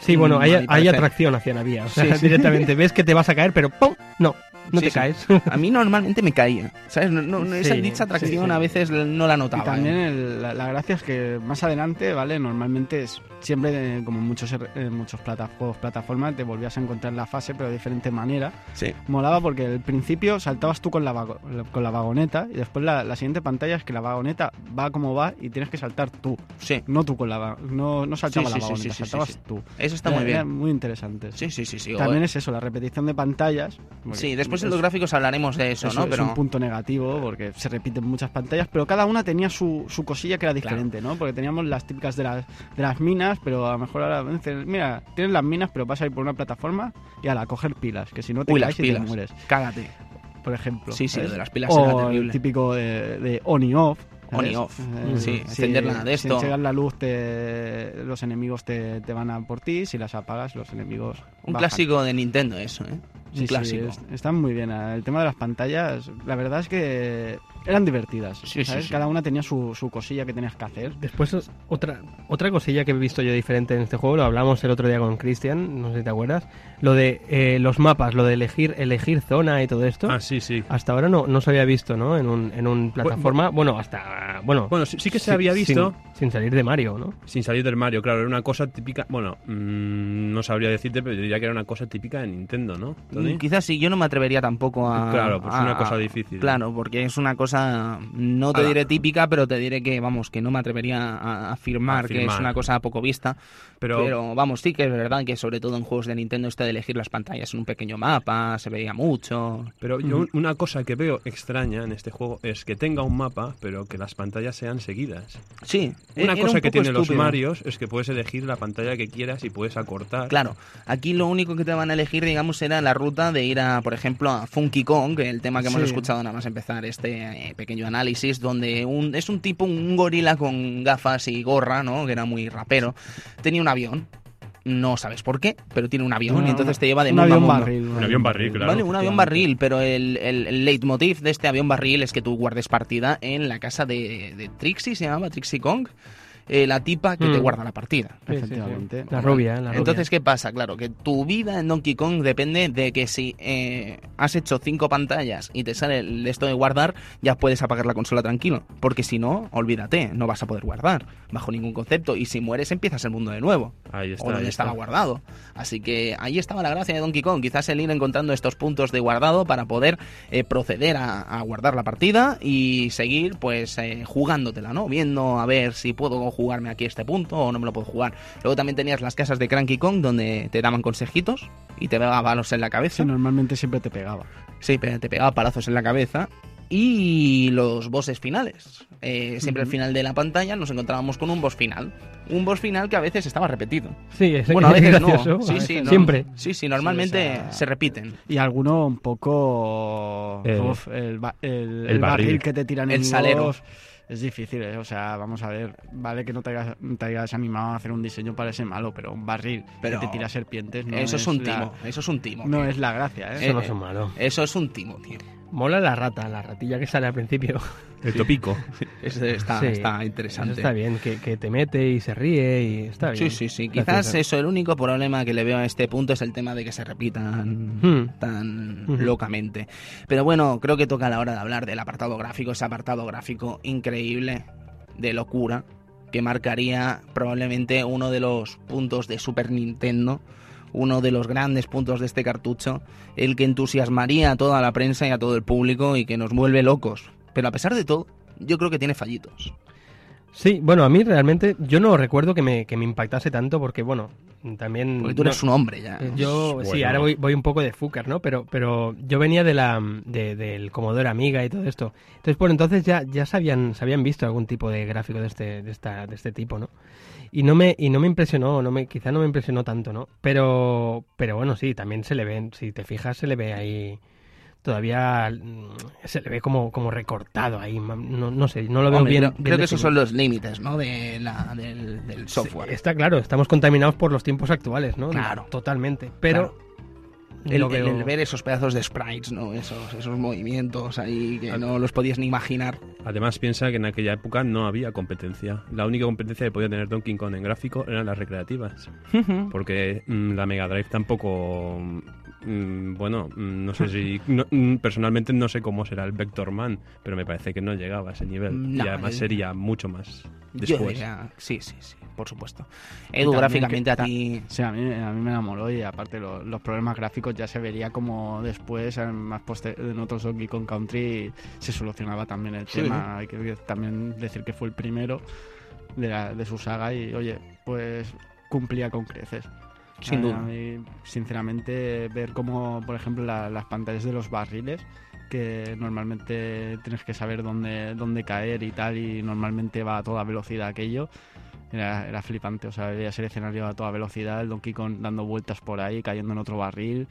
Sí, bueno, hay, mi hay atracción hacia la vía. O sea, Sí, sí. directamente ves que te vas a caer, pero ¡pum! No, no Sí, te sí. caes. A mí normalmente me caía. ¿Sabes? No, no- esa Sí, dicha atracción a veces no la Y notaba. también ¿eh? el- la, la gracia es que más adelante, ¿vale? Normalmente es siempre, eh, como en muchos, er- en muchos plata- juegos plataforma, te volvías a encontrar la fase, pero de diferente manera. Sí. Molaba porque al principio saltabas tú con la, vago- con la vagoneta y después la, la siguiente pantalla es que la vagoneta va como va y tienes que saltar tú. Sí. No tú con la no, no saltaba la vagoneta, saltabas tú. Eso está muy bien. muy interesante. Sí, sí, sí, sí. También es eso, la repetición de pantallas. Sí, después en los gráficos hablaremos de eso, eso ¿no? es Pero un punto negativo porque se repiten muchas pantallas, pero cada una tenía su, su cosilla que era diferente, ¿no? Porque teníamos las típicas de las, de las minas, pero a lo mejor ahora mira, tienes las minas, pero vas a ir por una plataforma y a la coger pilas, que si no te Uy, las caes y te mueres, cágate. por ejemplo. Sí, sí, lo de las pilas o era terrible. el típico de, de on y off. On y off. Eh, Sí, si- encenderla de Si esto. enseñas la luz, te, los enemigos te, te van a por ti. Si las apagas, los enemigos. Un bajan. clásico de Nintendo eso, ¿eh? Un Sí, sí, es- están muy bien. El tema de las pantallas, la verdad es que eran divertidas. Sí, sí, ¿sabes? sí. Cada una tenía su, su cosilla que tenías que hacer. Después, otra, otra cosilla que he visto yo diferente en este juego, lo hablamos el otro día con Cristian, no sé si te acuerdas, lo de eh, los mapas, lo de elegir elegir zona y todo esto. Ah, sí, sí. Hasta ahora no, no se había visto, ¿no? En un, en un plataforma, bueno, hasta, bueno... Bueno, sí, sí que se sin- había visto. Sin, sin salir de Mario, ¿no? Sin salir del Mario, claro, era una cosa típica. Bueno, mm, no sabría decirte, pero diría que era una cosa típica de Nintendo, ¿no? Tony? Mm, Quizás sí, yo no me atrevería tampoco a... Claro, pues es una cosa difícil. Claro, porque es una cosa, no te diré típica, pero te diré que, vamos, que no me atrevería a afirmar, que es una cosa poco vista. Pero, Pero, vamos, sí que es verdad que sobre todo en juegos de Nintendo esto de elegir las pantallas en un pequeño mapa, se veía mucho. pero yo un- una cosa que veo extraña en este juego es que tenga un mapa, pero que las pantallas sean seguidas. Sí, Una era cosa un que tienen los. Marios es que puedes elegir la pantalla que quieras y puedes acortar. Claro, aquí lo único que te van a elegir, digamos, era la ruta de ir a, por ejemplo, a Funky Kong, que el tema que hemos Sí. escuchado nada más empezar este eh, pequeño análisis, donde un, es un tipo, un gorila con gafas y gorra, ¿no? Que era muy rapero. Tenía un avión. No sabes por qué, pero tiene un avión y entonces te lleva de un mundo a avión mundo. barril. Un avión barril, claro. Vale, un avión barril, pero el, el, el leitmotiv de este avión barril es que tú guardes partida en la casa de, de Trixie, se llamaba Trixie Kong, eh, la tipa que te Mm. guarda la partida. Sí, sí, sí. Efectivamente. La rubia. La Entonces. ¿qué pasa? Claro, que tu vida en Donkey Kong depende de que si eh, has hecho cinco pantallas y te sale el- esto de guardar, ya puedes apagar la consola tranquilo. Porque si no, olvídate, no vas a poder guardar bajo ningún concepto. Y si mueres, empiezas el mundo de nuevo. Ahí está. o donde ahí estaba está. guardado. Así que ahí estaba la gracia de Donkey Kong. Quizás el ir encontrando estos puntos de guardado para poder eh, proceder a, a guardar la partida y seguir pues eh, jugándotela, ¿no? Viendo a ver si puedo jugarme aquí este punto o no me lo puedo jugar. Luego también tenías las casas de Cranky Kong donde te daban consejitos y te pegaba palos en la cabeza. Sí, normalmente siempre te pegaba. Sí, pero te pegaba palazos en la cabeza. Y los bosses finales. Eh, siempre al final de la pantalla nos encontrábamos con un boss final. Un boss final que a veces estaba repetido. Sí, es, Bueno, a es veces no. gracioso. Sí, a sí, veces. no. Siempre. Sí, sí, normalmente Sí, o sea- se repiten. Y alguno un poco... Eh, uf, el, ba- el- el el barril. barril. que te tiran El enemigos salero. Es difícil, ¿eh? O sea, vamos a ver. Vale que no te hayas, no te hayas animado a hacer un diseño para ese malo, pero un barril Pero que te tira serpientes no eso es un la- timo, eso es un timo. No tío. es la gracia, ¿eh? Eso no eh, son malos. Eso es un timo, tío. Mola la rata, la ratilla que sale al principio. El topico. Eso está, Sí, está interesante. Eso está bien, que, que te mete y se ríe y está bien. Sí, sí, sí. Quizás eso, el único problema que le veo a este punto es el tema de que se repitan Hmm. tan Ujú. locamente. Pero bueno, creo que toca la hora de hablar del apartado gráfico, ese apartado gráfico increíble, de locura, que marcaría probablemente uno de los puntos de Super Nintendo, uno de los grandes puntos de este cartucho, el que entusiasmaría a toda la prensa y a todo el público y que nos vuelve locos. Pero a pesar de todo, yo creo que tiene fallitos. Sí, bueno, a mí realmente yo no recuerdo que me, que me impactase tanto porque, bueno, también... Porque tú eres no- un hombre ya. Eh, Yo, sí, ahora voy, voy un poco de fucker, ¿no? Pero, pero yo venía de la, de- del Commodore Amiga y todo esto. Entonces, por entonces ya, ya se habían, se habían visto algún tipo de gráfico de este, de esta, de este tipo, ¿no? Y no me, y no me impresionó, no me, quizá no me impresionó tanto, ¿no? Pero, pero bueno, sí, también se le ven, si te fijas, se le ve ahí todavía mm, se le ve como, como recortado ahí, no, no sé, no lo veo Hombre, bien. creo, bien creo que esos son los límites, ¿no? De la, del, del software. Sí, está claro, estamos contaminados por los tiempos actuales, ¿no? Claro. Totalmente. Pero el- veo- el ver esos pedazos de sprites, ¿no? Esos, esos movimientos ahí que no los podías ni imaginar. Además, piensa que en aquella época no había competencia. La única competencia que podía tener Donkey Kong en gráfico eran las recreativas. Porque mm, la Mega Drive tampoco. Mm, bueno, mm, no sé si. no- mm, personalmente no sé cómo será el Vector Man, pero me parece que no llegaba a ese nivel. No, y además el- sería mucho más Yo después. diría, sí, sí, sí, por supuesto. Edu, gráficamente que a ti... Sí, a mí, a mí me enamoró y aparte lo- los problemas gráficos ya se vería como después, en, más poste- en otros Donkey Kong Country, se solucionaba también el Sí. tema. Hay que también decir que fue el primero de, la- de su saga y, oye, pues cumplía con creces. Sin duda. mí, sinceramente, ver como, por ejemplo, la- las pantallas de los barriles, que normalmente tienes que saber dónde, dónde caer y tal, y normalmente va a toda velocidad aquello, era, era flipante. O sea, veías el escenario a toda velocidad, el Donkey Kong dando vueltas por ahí, cayendo en otro barril.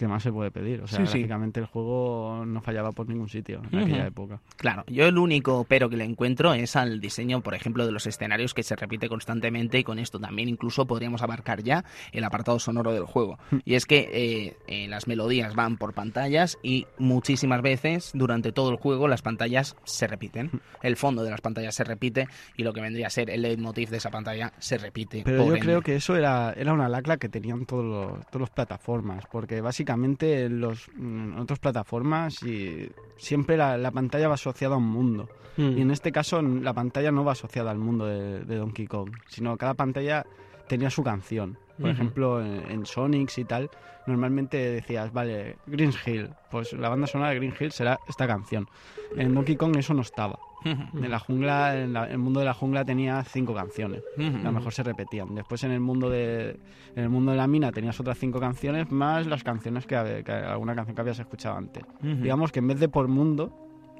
¿Qué más se puede pedir? O sea, Sí, sí. gráficamente el juego no fallaba por ningún sitio en aquella época. Claro, yo el único pero que le encuentro es al diseño, por ejemplo, de los escenarios que se repite constantemente y con esto también incluso podríamos abarcar ya el apartado sonoro del juego. Y es que eh, eh, las melodías van por pantallas y muchísimas veces durante todo el juego las pantallas se repiten. El fondo de las pantallas se repite y lo que vendría a ser el leitmotiv de esa pantalla se repite. Pero yo ende. creo que eso era, era una lacra que tenían todos los, todas las plataformas, porque básicamente en los en otras plataformas y siempre la, la pantalla va asociada a un mundo. Mm. Y en este caso la pantalla no va asociada al mundo de, de Donkey Kong, sino cada pantalla tenía su canción. Por Ujú. ejemplo, en, en Sonics y tal, normalmente decías, vale, Green Hill, pues la banda sonora de Green Hill será esta canción. En Donkey Kong eso no estaba. En la jungla, en la- el mundo de la jungla tenía cinco canciones. A lo mejor se repetían. Después en el mundo de en el mundo de la mina tenías otras cinco canciones más las canciones que, que- alguna canción que habías escuchado antes. Digamos que en vez de por mundo,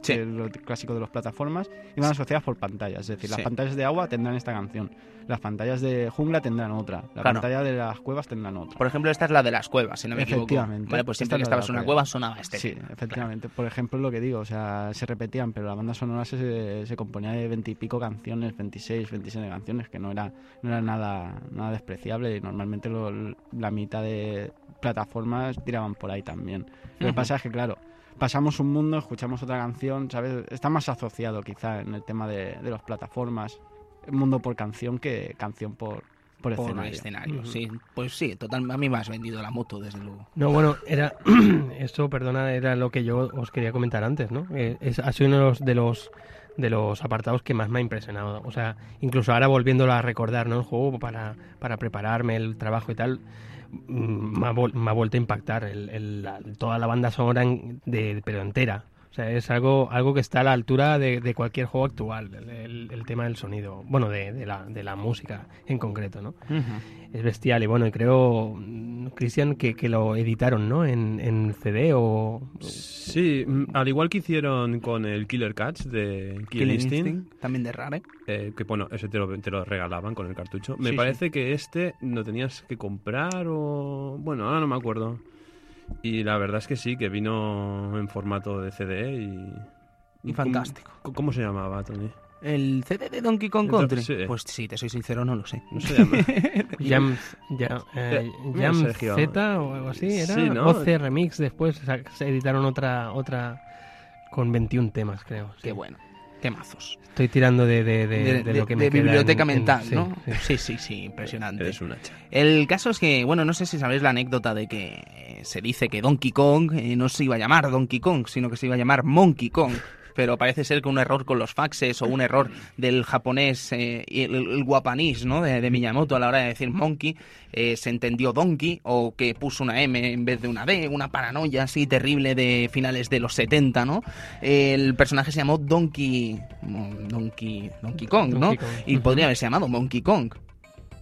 Sí. que es lo clásico de las plataformas, iban asociadas por pantallas. Es decir, las Sí. pantallas de agua tendrán esta canción, las pantallas de jungla tendrán otra, la Claro. pantalla de las cuevas tendrán otra. Por ejemplo, esta es la de las cuevas, si no me equivoco. Efectivamente. Vale, pues siempre Esta que estabas en una cueva. sonaba este. Sí, efectivamente. Por ejemplo, lo que digo, o sea, se repetían, pero la banda sonora se, se componía de veintipico canciones, 26, 27 canciones, que no era, no era nada, nada despreciable y normalmente lo- la mitad de plataformas tiraban por ahí también. Lo que Ujú. pasa es que, claro, pasamos un mundo, escuchamos otra canción, ¿sabes? Está más asociado quizá en el tema de, de las plataformas, mundo por canción que canción por, por Por escenario. sí. Pues sí, total, a mí me has vendido la moto, desde luego. No, bueno, era [clears throat] eso, perdona, era lo que yo os quería comentar antes, ¿no? Eh, es, ha sido uno de los, de los de los apartados que más me ha impresionado. O sea, incluso ahora volviéndolo a recordar, ¿no? El juego para, para prepararme el trabajo y tal, me ha, me ha vuelto a impactar el, toda la banda sonora en- de, pero entera. O sea, es algo, algo que está a la altura de, de cualquier juego actual, el, el tema del sonido, bueno, de, de, la, de la música en concreto, ¿no? Es bestial y bueno, y creo, Cristian, que, que lo editaron, ¿no? En, en CD o... Sí, mm, al igual que hicieron con el Killer Catch de Killer, Instinct, también de Rare. eh, que bueno, ese te lo, te lo regalaban con el cartucho. Me Sí, parece que este lo tenías que comprar o... Bueno, ahora no me acuerdo. Y la verdad es que sí, que vino en formato de CD y... Y fantástico. ¿Cómo, cómo se llamaba, Tony? ¿El CD de Donkey Kong Country? sí. Pues sí, te soy sincero, no lo sé. No se llama. [laughs] Jam, ya, eh, mira, Jam. Z o algo así, era Sí, ¿no? OC Remix, después se editaron otra otra con 21 temas, creo. sí. Qué bueno. Qué mazos. Estoy tirando de, de, de, De, lo que me de queda biblioteca en- en- mental, ¿no? sí. Sí, sí, sí, impresionante. Eres un hacha. El caso es que, bueno, no sé si sabéis la anécdota de que eh, se dice que Donkey Kong eh, no se iba a llamar Donkey Kong, sino que se iba a llamar Monkey Kong. Pero parece ser que un error con los faxes o un error del japonés, eh, el, el guapanís, ¿no? De, de Miyamoto a la hora de decir Monkey, eh, se entendió Donkey o que puso una M en vez de una D, una paranoia así terrible de finales de los 70, ¿no? El personaje se llamó Donkey, Donkey, Donkey Kong, ¿no? Donkey Kong. Y podría haberse llamado Monkey Kong.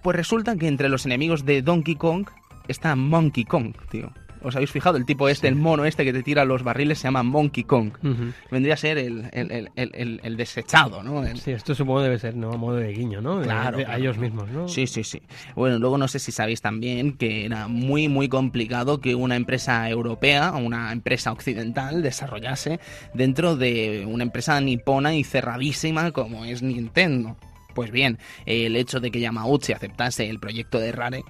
Pues resulta que entre los enemigos de Donkey Kong está Monkey Kong, tío. ¿Os habéis fijado? El tipo este, el mono este que te tira los barriles se llama Monkey Kong. Vendría a ser el, el, el, el- desechado, ¿no? Sí, esto supongo debe ser, ¿no? A modo de guiño, ¿no? Claro, de- a ellos mismos, ¿no? Sí, sí, sí. Bueno, luego no sé si sabéis también que era muy, muy complicado que una empresa europea, una empresa occidental, desarrollase dentro de una empresa nipona y cerradísima como es Nintendo. Pues bien, el hecho de que Yamauchi aceptase el proyecto de Rare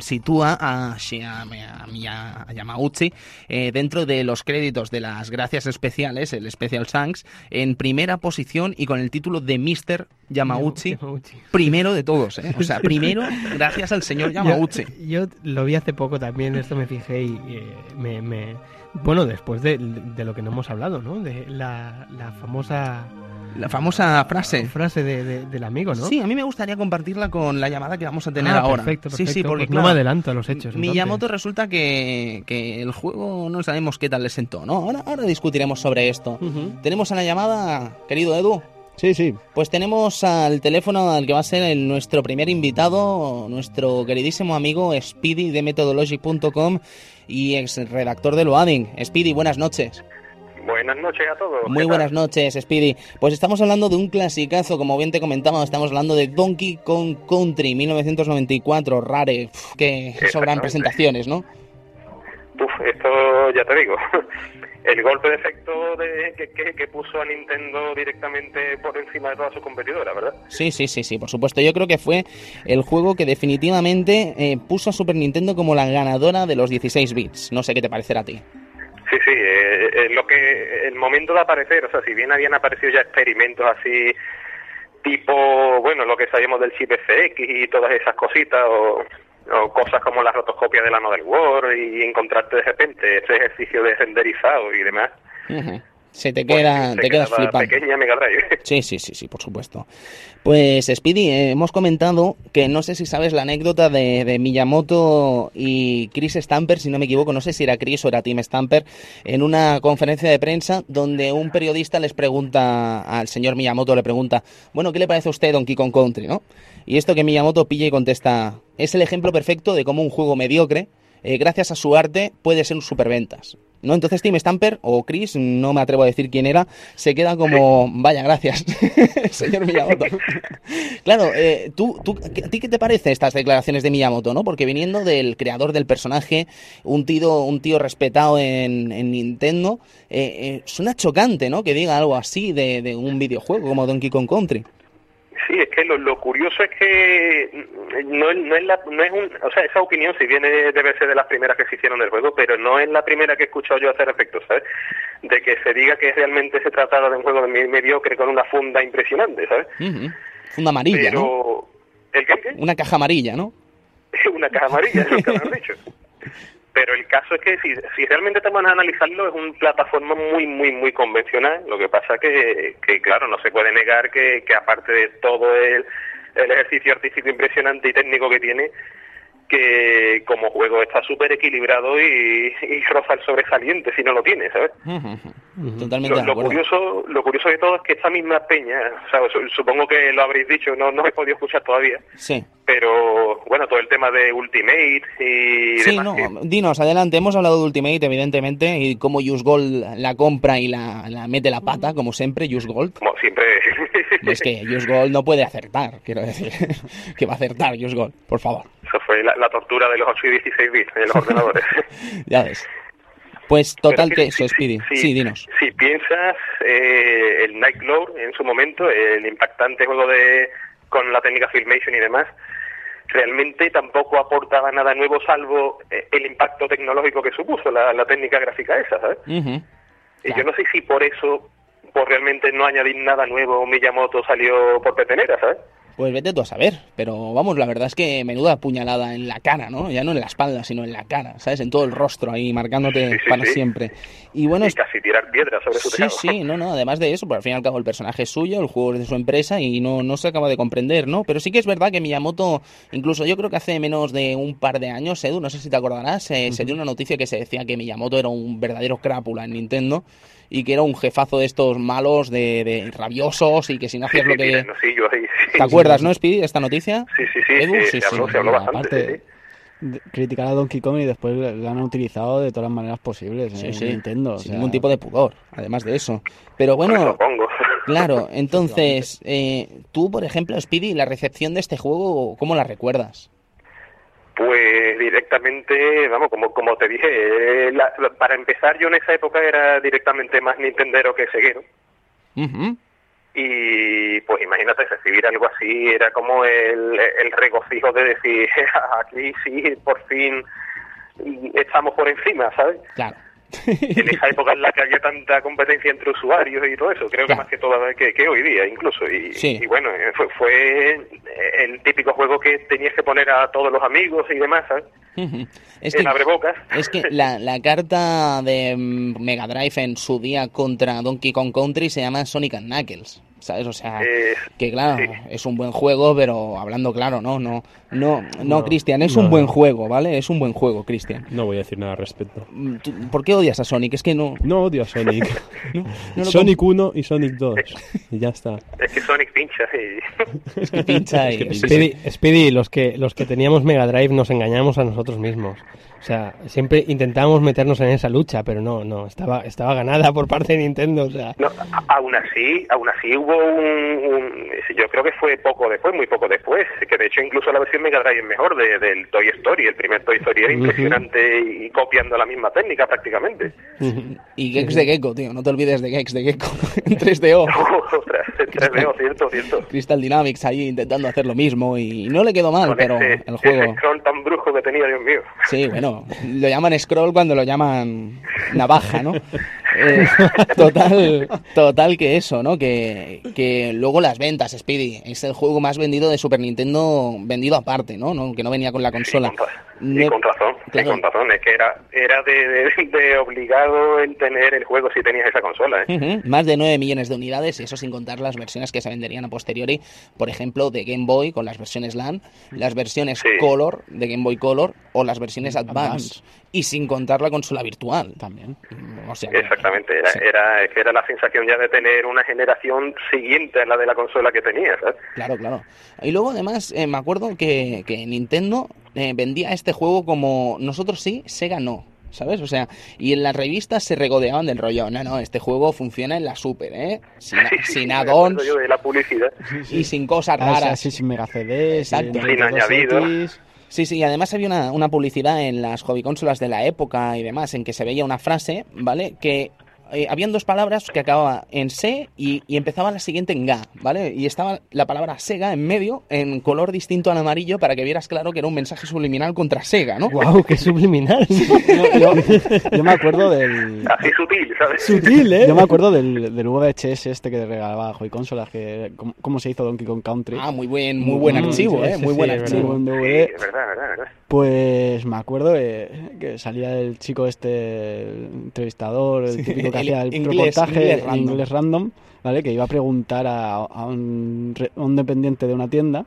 sitúa a, a, Yamauchi eh, dentro de los créditos de las gracias especiales, el Special Thanks, en primera posición y con el título de Mr. Yamauchi Yamauchi. primero de todos, ¿eh? O sea, [laughs] primero gracias al señor Yamauchi. Yo, yo lo vi hace poco también, esto me fijé y eh, me, me- Bueno, después de, de lo que no hemos hablado, ¿no? De la, la famosa La famosa frase. frase de- de- del amigo, ¿no? Sí, a mí me gustaría compartirla con la llamada que vamos a tener Ah, ahora. Perfecto, perfecto. Sí, sí, porque Pues no claro, me adelanto a los hechos. entonces. Miyamoto resulta que, que el juego no sabemos qué tal le sentó, ¿no? Ahora, ahora discutiremos sobre esto. Tenemos a la llamada, querido Edu. Sí, sí. Pues tenemos al teléfono al que va a ser el- nuestro primer invitado, nuestro queridísimo amigo Speedy de Methodologic.com y ex redactor de Loading. Speedy, buenas noches. Buenas noches a todos. Muy ¿Qué buenas noches, Speedy. Pues estamos hablando de un clasicazo, como bien te comentaba, estamos hablando de Donkey Kong Country 1994, Rare, Uf, que sobran presentaciones, ¿no? Uf, esto ya te digo. [laughs] El golpe de efecto de, que, que- que puso a Nintendo directamente por encima de todas sus competidoras, ¿verdad? Sí, sí, sí, sí, por supuesto. Yo creo que fue el juego que definitivamente eh, puso a Super Nintendo como la ganadora de los 16 bits. No sé qué te parecerá a ti. Sí, sí, eh, eh, lo que el momento de aparecer, o sea, si bien habían aparecido ya experimentos así tipo, bueno, lo que sabíamos del chip FX y todas esas cositas o, cosas como la rotoscopia de la Model War y encontrarte de repente ese ejercicio de renderizado y demás. Se te queda, te quedas flipando. Pequeña Mega Drive. Sí, sí, sí, sí, por supuesto. Pues, Speedy, eh, hemos comentado que no sé si sabes la anécdota de, de Miyamoto y Chris Stamper, si no me equivoco, no sé si era Chris o era Tim Stamper, en una conferencia de prensa donde un periodista les pregunta al señor Miyamoto, le pregunta, bueno, ¿qué le parece a usted Donkey Kong Country, no? Y esto que Miyamoto pilla y contesta, es el ejemplo perfecto de cómo un juego mediocre, eh, gracias a su arte, puede ser un superventas. ¿No? Entonces Tim Stamper o Chris, no me atrevo a decir quién era, se queda como, [laughs] vaya, gracias, [laughs] señor Miyamoto. claro, eh, ¿tú, tú, ¿a ti qué te parece estas declaraciones de Miyamoto? ¿no? Porque viniendo del creador del personaje, un tío, un tío respetado en, en Nintendo, eh, eh, suena chocante, ¿no? Que diga algo así de, de un videojuego como Donkey Kong Country. Sí, es que lo, lo curioso es que no, no es la, no es un, o sea, esa opinión si viene debe ser de las primeras que se hicieron del juego, pero no es la primera que he escuchado yo hacer efecto, ¿sabes? De que se diga que realmente se trataba de un juego de me- mediocre con una funda impresionante, ¿sabes? Ujú. Funda amarilla, ¿no? Pero el qué, qué? Una caja amarilla, ¿no? [laughs] una caja amarilla, es lo que han dicho. [laughs] Pero el caso es que si, si realmente te van a analizarlo es una plataforma muy, muy, muy convencional. Lo que pasa que, que claro, no se puede negar que, aparte de todo el, el ejercicio artístico impresionante y técnico que tiene, que como juego está súper equilibrado y, y roza el sobresaliente si no lo tiene, ¿sabes? Totalmente Lo, curioso, lo curioso de todo es que esta misma peña, o sea, su- supongo que lo habréis dicho, no, no he podido escuchar todavía, Sí. pero bueno, todo el tema de Ultimate y Sí, demás, no, que- dinos, adelante. Hemos hablado de Ultimate, evidentemente, y cómo Use Gold la compra y la, la mete la pata, como siempre, Use Gold. como siempre, [laughs] Es que Use Gold no puede acertar, quiero decir. [laughs] que va a acertar Use Gold, por favor. eso fue la, la tortura de los 8 y 16 bits en los ordenadores. [laughs] Ya ves. Pues total que es eso, Speedy. si- Sí, dinos. Si piensas eh, el Nightglore en su momento, el impactante juego de con la técnica Filmation y demás, realmente tampoco aportaba nada nuevo salvo eh, el impacto tecnológico que supuso la, la técnica gráfica esa, ¿sabes? Y yo no sé si por eso, por realmente no añadir nada nuevo, Miyamoto salió por petenera, ¿sabes? Pues vete tú a saber, pero vamos, la verdad es que menuda puñalada en la cara, ¿no? Ya no en la espalda, sino en la cara, ¿sabes? En todo el rostro ahí, marcándote Sí, sí, para sí. siempre. Y bueno, y es- casi tirar piedras sobre su sí, tejado. sí, no, no, además de eso, por al fin y al cabo el personaje es suyo, el juego es de su empresa y no, no se acaba de comprender, ¿no? Pero sí que es verdad que Miyamoto, incluso yo creo que hace menos de un par de años, Edu, no sé si te acordarás, eh, se dio una noticia que se decía que Miyamoto era un verdadero crápula en Nintendo y que era un jefazo de estos malos, de, de rabiosos y que si no Sí, hacías sí, lo que... tiranosillo ahí, sí. ¿Te acuerdas, no, Speedy, de esta noticia? Sí, sí, sí, Edu, sí, sí, se habló, sí, se habló Y bastante. aparte, criticar a Donkey Kong y después le han utilizado de todas las maneras posibles Sí, en sí, Nintendo. o sin sea, ningún tipo de pudor, además de eso. Pero bueno, [laughs] claro, entonces, eh, tú, por ejemplo, Speedy, la recepción de este juego, ¿cómo la recuerdas? Pues directamente, vamos, como, como te dije, eh, la- para empezar yo en esa época era directamente más Nintendero que ceguero. Ujú. Y pues imagínate, recibir algo así era como el, el regocijo de decir, [laughs] aquí sí, por fin estamos por encima, ¿sabes? Claro. En esa [laughs] época en la que había tanta competencia entre usuarios y todo eso, creo que más que todo que, que hoy día incluso. Y, Sí. y bueno, eh, fue, fue el típico juego que tenías que poner a todos los amigos y demás, ¿sabes? Ujú. Es en que, abrebocas. es que la, la carta de mm, Mega Drive en su día contra Donkey Kong Country se llama Sonic and Knuckles, ¿sabes? O sea, Eh, que claro, sí. es un buen juego, pero hablando claro, no, no, no, no, No, Cristian, es no. un buen juego, ¿vale? Es un buen juego, Cristian. No voy a decir nada al respecto. Mm, ¿Por qué odias a Sonic? Es que no... No odio a Sonic. [laughs] no Sonic 1 y Sonic 2. Y ya está. Es que Sonic pincha y... [laughs] Es que pincha y... [laughs] Es que sí, Speedy, Speedy, los que, los que teníamos Mega Drive nos engañamos a nosotros mismos. O sea, siempre intentábamos meternos en esa lucha, pero no, no, estaba, estaba ganada por parte de Nintendo. O sea, No, aún así, aún así hubo un, un- yo creo que fue poco después, muy poco después, que de hecho incluso la versión Mega Drive es mejor de- del Toy Story, el primer Toy Story era impresionante y copiando la misma técnica prácticamente. Y Gex de Gecko, tío, no te olvides de Gex de Gecko [laughs] en 3DO. [laughs] Ostras, 3D, cierto, cierto. Crystal Dynamics ahí intentando hacer lo mismo y no le quedó mal, Con pero ese, el juego... ese scroll tan brujo que tenía, Dios mío. Sí, bueno, lo llaman scroll cuando lo llaman navaja, ¿no? [laughs] Eh, [laughs] total, total que eso, ¿no? Que, que luego las ventas, Speedy, es el juego más vendido de Super Nintendo, vendido aparte, ¿no? ¿No? Que no venía con la consola. Con, y No- con razón, y con razón, es que era, era de, de- de obligado en tener el juego si tenías esa consola, ¿eh? Más de 9 millones de unidades, y eso sin contar las versiones que se venderían a posteriori, por ejemplo, de Game Boy con las versiones LAN, las versiones Sí. Color de Game Boy Color o las versiones Advance, Advance. Y sin contar la consola virtual. También. O sea, que- Exactamente, era, Sí. era, era la sensación ya de tener una generación siguiente a la de la consola que tenías, ¿sabes? Claro, claro. Y luego además eh, me acuerdo que, que Nintendo eh, vendía este juego como nosotros sí, Sega no. ¿Sabes? O sea, y en las revistas se regodeaban del rollo. No, no, este juego funciona en la Super, ¿eh? Sin, Sí, sí, sin me acuerdo add-ons yo de la publicidad. y sin cosas Ah, o sea, raras. sí, sin mega CDs, Exacto. Sin añadidos. Sí, sí, y además había una, una publicidad en las hobby consolas de la época y demás en que se veía una frase, ¿vale? Que eh, habían dos palabras que acababa en se y, y empezaba la siguiente en ga, ¿vale? Y estaba la palabra Sega en medio en color distinto al amarillo para que vieras claro que era un mensaje subliminal contra Sega, ¿no? ¡Wow! ¡Qué subliminal! [laughs] Yo, yo me acuerdo del... Así sutil, ¿sabes? Sutil, ¿eh? Yo me acuerdo del, del VHS este que regalaba Joy Consolas, que cómo, cómo se hizo Donkey Kong Country. Ah, muy buen, muy buen Mm, archivo, sí, ¿eh? sí, Muy buen archivo. Sí, es verdad, verdad, verdad. Pues me acuerdo eh, que salía el chico este, el entrevistador, el Sí, típico que el hacía el inglés- reportaje inglés random. inglés random, ¿vale? Que iba a preguntar a, a un, re- a un dependiente de una tienda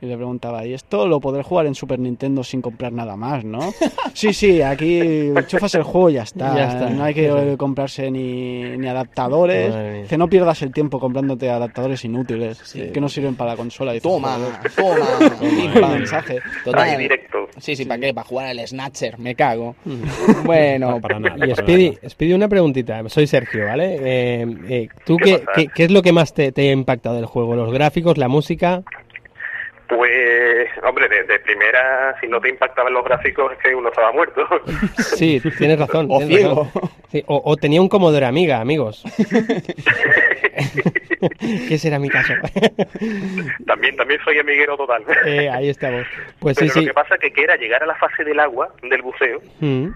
Y le preguntaba, ¿y esto lo podré jugar en Super Nintendo sin comprar nada más, no? [laughs] sí, sí, aquí chufas el juego y ya está. Ya está. No hay que eh, comprarse ni, ni adaptadores. Que no pierdas el tiempo comprándote adaptadores inútiles Sí. que no sirven para la consola. Y dices, Toma, "Joder, toma. [laughs] pam. mensaje. Total. Ahí directo. Sí, sí, ¿para qué? Para jugar al Snatcher, me cago. [laughs] Bueno, Para nada. Y para Speedy, Speedy, una preguntita. Soy Sergio, ¿vale? Eh, eh, ¿Tú ¿Qué qué, pasa? qué, qué es lo que más te, te ha impactado del juego? ¿Los gráficos, la música? Pues, hombre, de, de primera, si no te impactaban los gráficos, es que uno estaba muerto. [laughs] Sí, tienes razón. O tienes ciego. razón. Sí, o, o tenía un Commodore Amiga, amigos. [laughs] [laughs] ¿Qué será mi caso? también, también soy amiguero total. Eh, ahí estamos. Pues sí, Pero sí. lo que pasa que, que era llegar a la fase del agua, del buceo, Mm.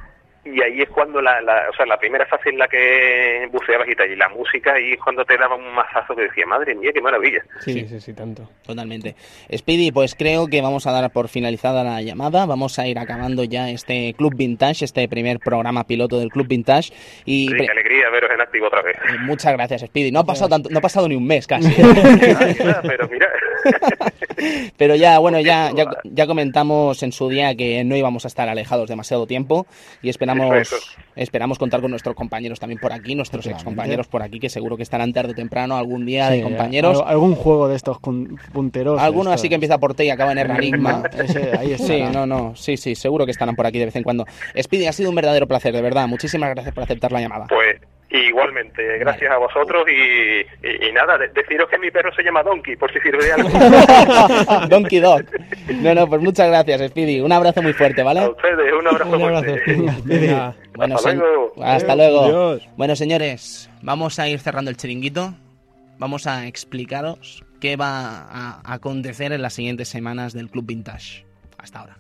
Y ahí es cuando la, la, o sea, la primera fase en la que buceabas y tal, y la música, ahí es cuando te daba un mazazo que decía, madre mía, qué maravilla. Sí, sí, sí, tanto. Totalmente. Speedy, pues creo que vamos a dar por finalizada la llamada. Vamos a ir acabando ya este Club Vintage, este primer programa piloto del Club Vintage. Y Sí, qué alegría veros en activo otra vez. eh, muchas gracias, Speedy. No ha pasado tanto, no ha pasado ni un mes casi. [laughs] [laughs] Pero mira, [laughs] Pero ya, bueno, ya, ya, ya comentamos en su día que no íbamos a estar alejados demasiado tiempo y esperamos, Eso, eso. esperamos contar con nuestros compañeros también por aquí, nuestros ex compañeros por aquí, que seguro que estarán tarde o temprano algún día Sí, de compañeros. al- algún juego de estos punteros. Alguno estos. así que empieza por T y acaba en Enigma. Ese, ahí está. Sí, no, no, sí, sí, seguro que estarán por aquí de vez en cuando. Speedy, ha sido un verdadero placer, de verdad. Muchísimas gracias por aceptar la llamada. pues igualmente, gracias a vosotros y, y, y nada, de- deciros que mi perro se llama Donkey, por si sirve de algo. [laughs] Donkey Dog. No, no, pues muchas gracias, Speedy. Un abrazo muy fuerte, A ¿vale? ustedes, un abrazo Un abrazo, fuerte. Speedy. Venga. Bueno, Hasta luego. Hasta luego. Adiós. Bueno, señores, vamos a ir cerrando el chiringuito. Vamos a explicaros qué va a acontecer en las siguientes semanas del Club Vintage. Hasta ahora.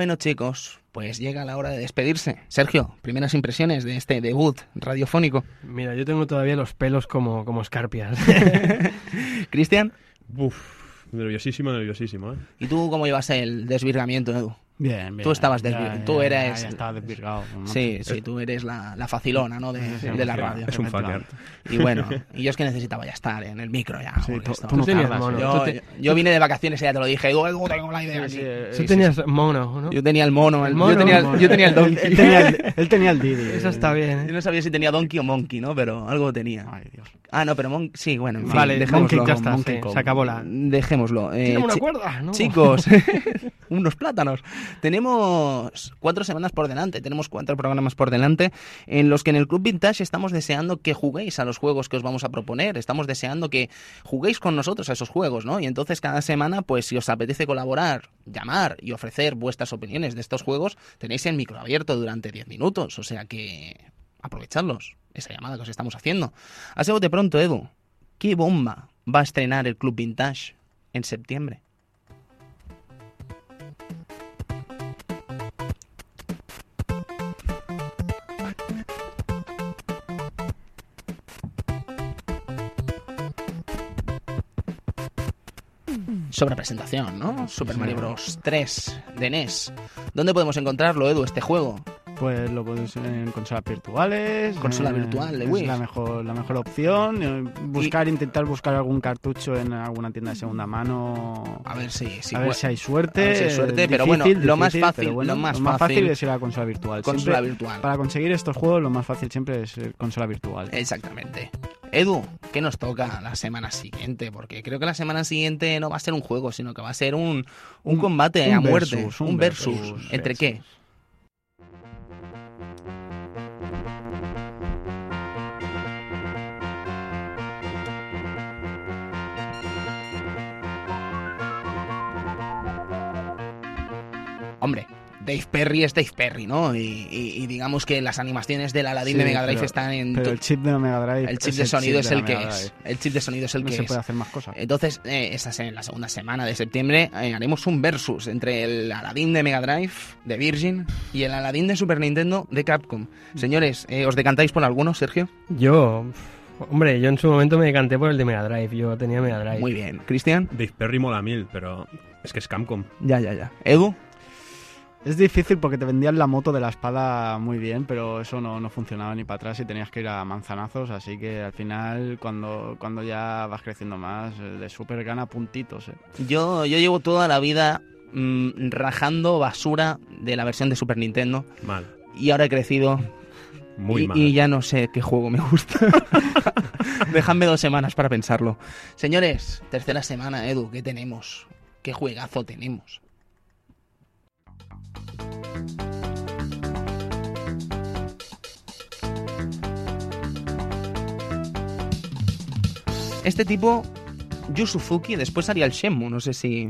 Bueno, chicos, pues llega la hora de despedirse. Sergio, primeras impresiones de este debut radiofónico. Mira, yo tengo todavía los pelos como, como escarpias. [laughs] [laughs] Cristian, Uf, nerviosísimo, nerviosísimo, ¿eh? ¿y tú cómo llevas el desvirgamiento, Edu? Bien, bien. Tú estabas Ya, desvi- ya, tú ya, eres- Ya, estaba desvirgado. ¿no? Sí, sí, tú eres la, la facilona, ¿no? De, Sí, de la radio. Es un fucker. Y bueno, [laughs] y yo es que necesitaba ya estar en el micro ya. Sí, tú- tú no tenías mono. ¿eh? yo, te- yo vine de vacaciones y ya te lo dije. Edu, tengo la idea. Sí, sí, Tú sí, tenías mono, ¿no? Yo tenía el mono, el, mono, yo, tenía, mono. yo tenía el donkey. Él tenía el, él tenía el Didi. Eso está bien, Yo ¿eh? no sabía si tenía donkey o monkey, ¿no? Pero algo tenía. Ay, Dios. Ah, no, pero monkey, sí, bueno, en fin, Vale, dejémoslo. Monkey, ya está, Monkey sí, Kong. se acabó la... Dejémoslo. Eh, una cuerda, ¿no? Chicos, [laughs] [laughs] unos plátanos. Tenemos cuatro semanas por delante, tenemos cuatro programas por delante en los que en el Club Vintage estamos deseando que juguéis a los juegos que os vamos a proponer, estamos deseando que juguéis con nosotros a esos juegos, ¿no? Y entonces cada semana, pues si os apetece colaborar, llamar y ofrecer vuestras opiniones de estos juegos, tenéis el micro abierto durante 10 minutos, o sea que aprovechadlos, esa llamada que os estamos haciendo. Así de pronto, Edu, ¿qué bomba va a estrenar el Club Vintage en septiembre? Sobre presentación, ¿no? Super Mario Bros. 3 de NES. ¿Dónde podemos encontrarlo, Edu, este juego? Pues lo puedes en consolas virtuales. Consola eh, virtual de es la mejor, la mejor opción. eh, Buscar, intentar buscar algún cartucho en alguna tienda de segunda mano. A ver si, si a ver si hay suerte. a ver si hay suerte, pero difícil, bueno, lo más fácil- pero bueno, lo más fácil- es ir a la consola virtual. consola Siempre- virtual. Para conseguir estos juegos, lo más fácil siempre es consola virtual. Exactamente. Edu, ¿qué nos toca la semana siguiente? Porque creo que la semana siguiente no va a ser un juego, sino que va a ser un, un Un- combate un a muerte. versus, un un versus. versus, ¿Entre qué? versus. Dave Perry es Dave Perry, ¿no? Y, y- y digamos que las animaciones del Aladdin Sí, de Mega Drive pero- están en... Pero el chip de la Mega Drive. el chip de sonido es el que es. El chip de sonido es el que se es. puede hacer más cosas. Entonces, eh, esta en la segunda semana de septiembre eh, haremos un versus entre el Aladdin de Mega Drive de Virgin y el Aladdin de Super Nintendo de Capcom. Señores, eh, ¿os decantáis por alguno, Sergio? Yo, hombre, yo en su momento me decanté por el de Mega Drive. Yo tenía Mega Drive. Muy bien. ¿Cristian? Dave Perry mola mil, pero es que es Camcom. Ya, ya, ya. ¿Edu? Es difícil porque te vendían la moto de la espada muy bien, pero eso no, no funcionaba ni para atrás y tenías que ir a manzanazos, así que al final cuando, cuando ya vas creciendo más, el de Super gana puntitos. ¿eh? Yo, yo llevo toda la vida mm, rajando basura de la versión de Super Nintendo Mal. y ahora he crecido Muy y, mal. y ya no sé qué juego me gusta. [laughs] Dejadme dos semanas para pensarlo. Señores, tercera semana, Edu, ¿qué tenemos? ¿Qué juegazo tenemos? Este tipo, Yu Suzuki, después haría el Shenmue, no sé si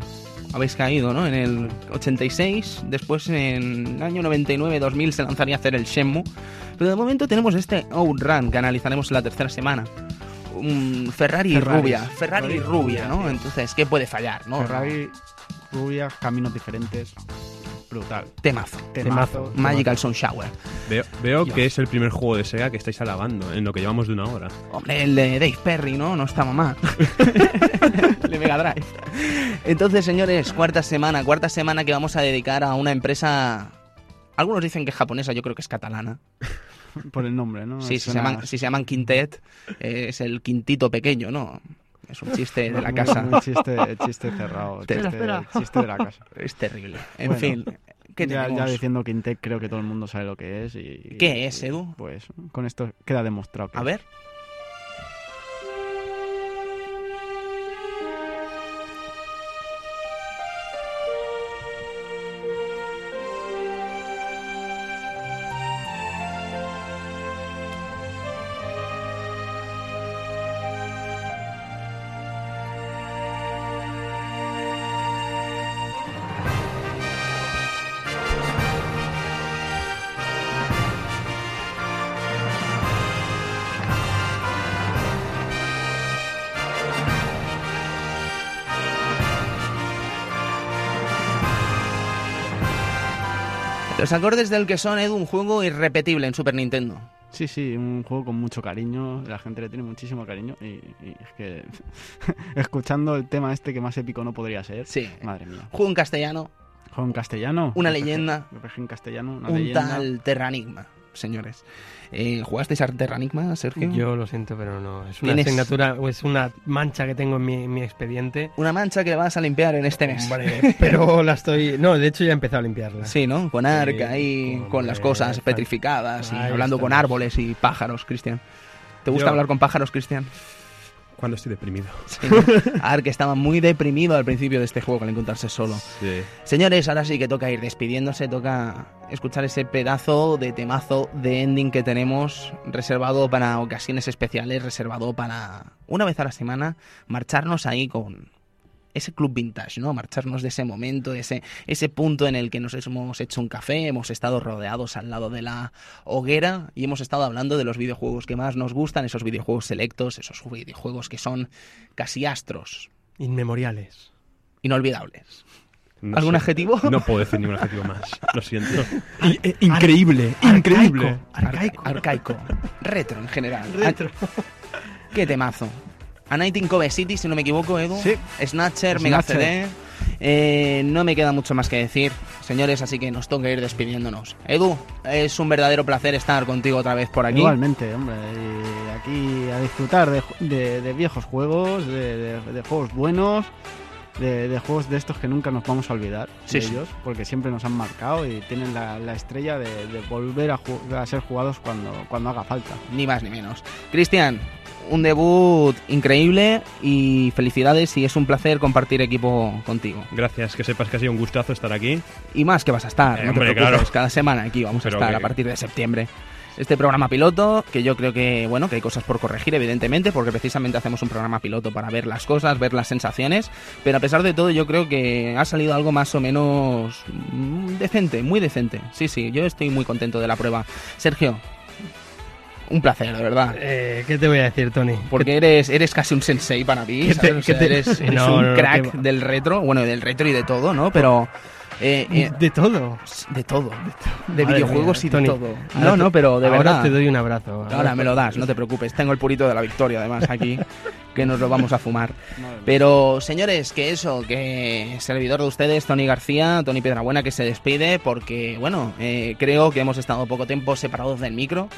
habéis caído, ¿no? En el 86, después en el año 99-2000 se lanzaría a hacer el Shenmue, pero de momento tenemos este Outrun que analizaremos en la tercera semana. Ferrari y rubia, Ferrari y Ferrari rubia, rubia, ¿no? Entonces, ¿qué puede fallar, no? Ferrari, rubias, caminos diferentes, brutal. Temazo. Temazo. Magical Sun Shower. Veo, veo que es el primer juego de Sega que estáis alabando en lo que llevamos de una hora. Hombre, el de Dave Perry, ¿no? No estaba mal. [laughs] el de Mega Drive. Entonces, señores, cuarta semana, cuarta semana que vamos a dedicar a una empresa. Algunos dicen que es japonesa, yo creo que es catalana. Por el nombre, ¿no? Sí, si se, llaman, si se llaman Quintet, eh, es el quintito pequeño, ¿no? Es un chiste de la casa. muy chiste, chiste cerrado. Espera, chiste, espera. chiste de la casa. [laughs] Es terrible. En Bueno, fin, ¿qué ya, ya diciendo Quintec creo que todo el mundo sabe lo que es. Y, ¿Qué es, Edu? Pues con esto queda demostrado. que A ver. Los acordes del que son, Edu, un juego irrepetible en Super Nintendo. Sí, sí, un juego con mucho cariño, la gente le tiene muchísimo cariño y, y es que [laughs] escuchando el tema este que más épico no podría ser, Sí. madre mía. Juego en castellano, Juego en castellano. Una RPG, leyenda. [laughs] RPG en castellano, una un leyenda. tal Terranigma, señores. Eh, ¿Jugasteis a Terranigma, Sergio? Yo lo siento, pero no. Es una Tienes- asignatura o es una mancha que tengo en mi, en mi expediente. Una mancha que vas a limpiar en este mes. Hombre, pero la estoy. No, de hecho ya he empezado a limpiarla. Sí, ¿no? Con arca Sí, hombre, con las cosas fan- petrificadas y hablando con árboles y pájaros, Cristian. ¿Te gusta Yo- hablar con pájaros, Cristian? Cuando estoy deprimido. [laughs] Sí. Ark estaba muy deprimido al principio de este juego al encontrarse solo. Sí. Señores, ahora sí que toca ir despidiéndose, toca escuchar ese pedazo de temazo de ending que tenemos reservado para ocasiones especiales, reservado para una vez a la semana marcharnos ahí con ese club vintage, ¿no? Marcharnos de ese momento, ese, ese punto en el que nos hemos hecho un café, hemos estado rodeados al lado de la hoguera y hemos estado hablando de los videojuegos que más nos gustan, esos videojuegos selectos, esos videojuegos que son casi astros, Inmemoriales. inolvidables. No ¿Algún sé. adjetivo? No puedo decir ningún adjetivo más. Lo siento. [laughs] increíble, increíble. Arcaico. Arcaico. [laughs] Retro en general. Retro. Qué temazo. A Night in Cove City, si no me equivoco, Edu. Sí. Snatcher, Mega. CD. Eh, no me queda mucho más que decir, señores, así que nos toca ir despidiéndonos. Edu, es un verdadero placer estar contigo otra vez por aquí. Igualmente, hombre, y aquí a disfrutar de, de- de viejos juegos, de, juegos buenos, de, de juegos de estos que nunca nos vamos a olvidar Sí, de sí. ellos, porque siempre nos han marcado y tienen la, la estrella de, de volver a, a ser jugados cuando, cuando haga falta. Ni más ni menos. Cristian, un debut increíble y felicidades y es un placer compartir equipo contigo. Gracias, que sepas que ha sido un gustazo estar aquí. Y más que vas a estar, Eh, no te hombre, preocupes, claro. cada semana aquí vamos a estar que- a partir de septiembre. Este programa piloto, que yo creo que, bueno, que hay cosas por corregir, evidentemente, porque precisamente hacemos un programa piloto para ver las cosas, ver las sensaciones, pero a pesar de todo yo creo que ha salido algo más o menos mm, decente, muy decente. Sí, sí, yo estoy muy contento de la prueba. Sergio, un placer, de verdad. Eh, ¿Qué te voy a decir, Tony? Porque eres, eres casi un sensei para mí, ¿Qué te- ¿sabes? O sea, qué te- eres, eres No, un no, crack del retro, bueno, del retro y de todo, ¿no? Pero... eh, eh, De todo. de todo. De Madre videojuegos mía, y de todo. No, no, pero de ahora verdad. te doy un abrazo. Ahora me lo das, no te preocupes. Tengo el purito de la victoria, además, aquí, [laughs] que nos lo vamos a fumar. Pero, señores, que eso, que servidor de ustedes, Tony García, Tony Piedrabuena, que se despide, porque, bueno, eh, creo que hemos estado poco tiempo separados del micro,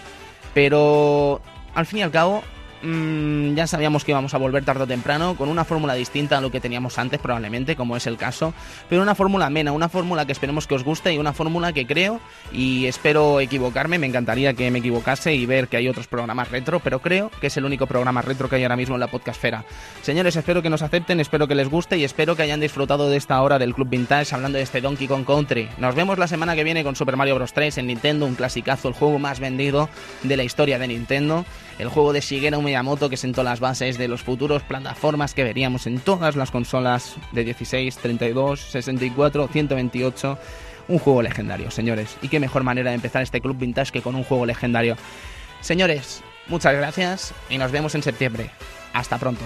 pero al fin y al cabo, mm, ya sabíamos que íbamos a volver tarde o temprano, con una fórmula distinta a lo que teníamos antes, probablemente, como es el caso, pero una fórmula amena, una fórmula que esperemos que os guste y una fórmula que creo, y espero equivocarme, me encantaría que me equivocase y ver que hay otros programas retro, pero creo que es el único programa retro que hay ahora mismo en la podcastfera. Señores, espero que nos acepten, espero que les guste y espero que hayan disfrutado de esta hora del Club Vintage hablando de este Donkey Kong Country. Nos vemos la semana que viene con Super Mario Bros. 3 en Nintendo, un clasicazo, el juego más vendido de la historia de Nintendo, el juego de Shigeru Miyamoto que sentó las bases de los futuros plataformas que veríamos en todas las consolas de 16, 32, 64, 128. Un juego legendario, señores. Y qué mejor manera de empezar este Club Vintage que con un juego legendario. Señores, muchas gracias y nos vemos en septiembre. Hasta pronto.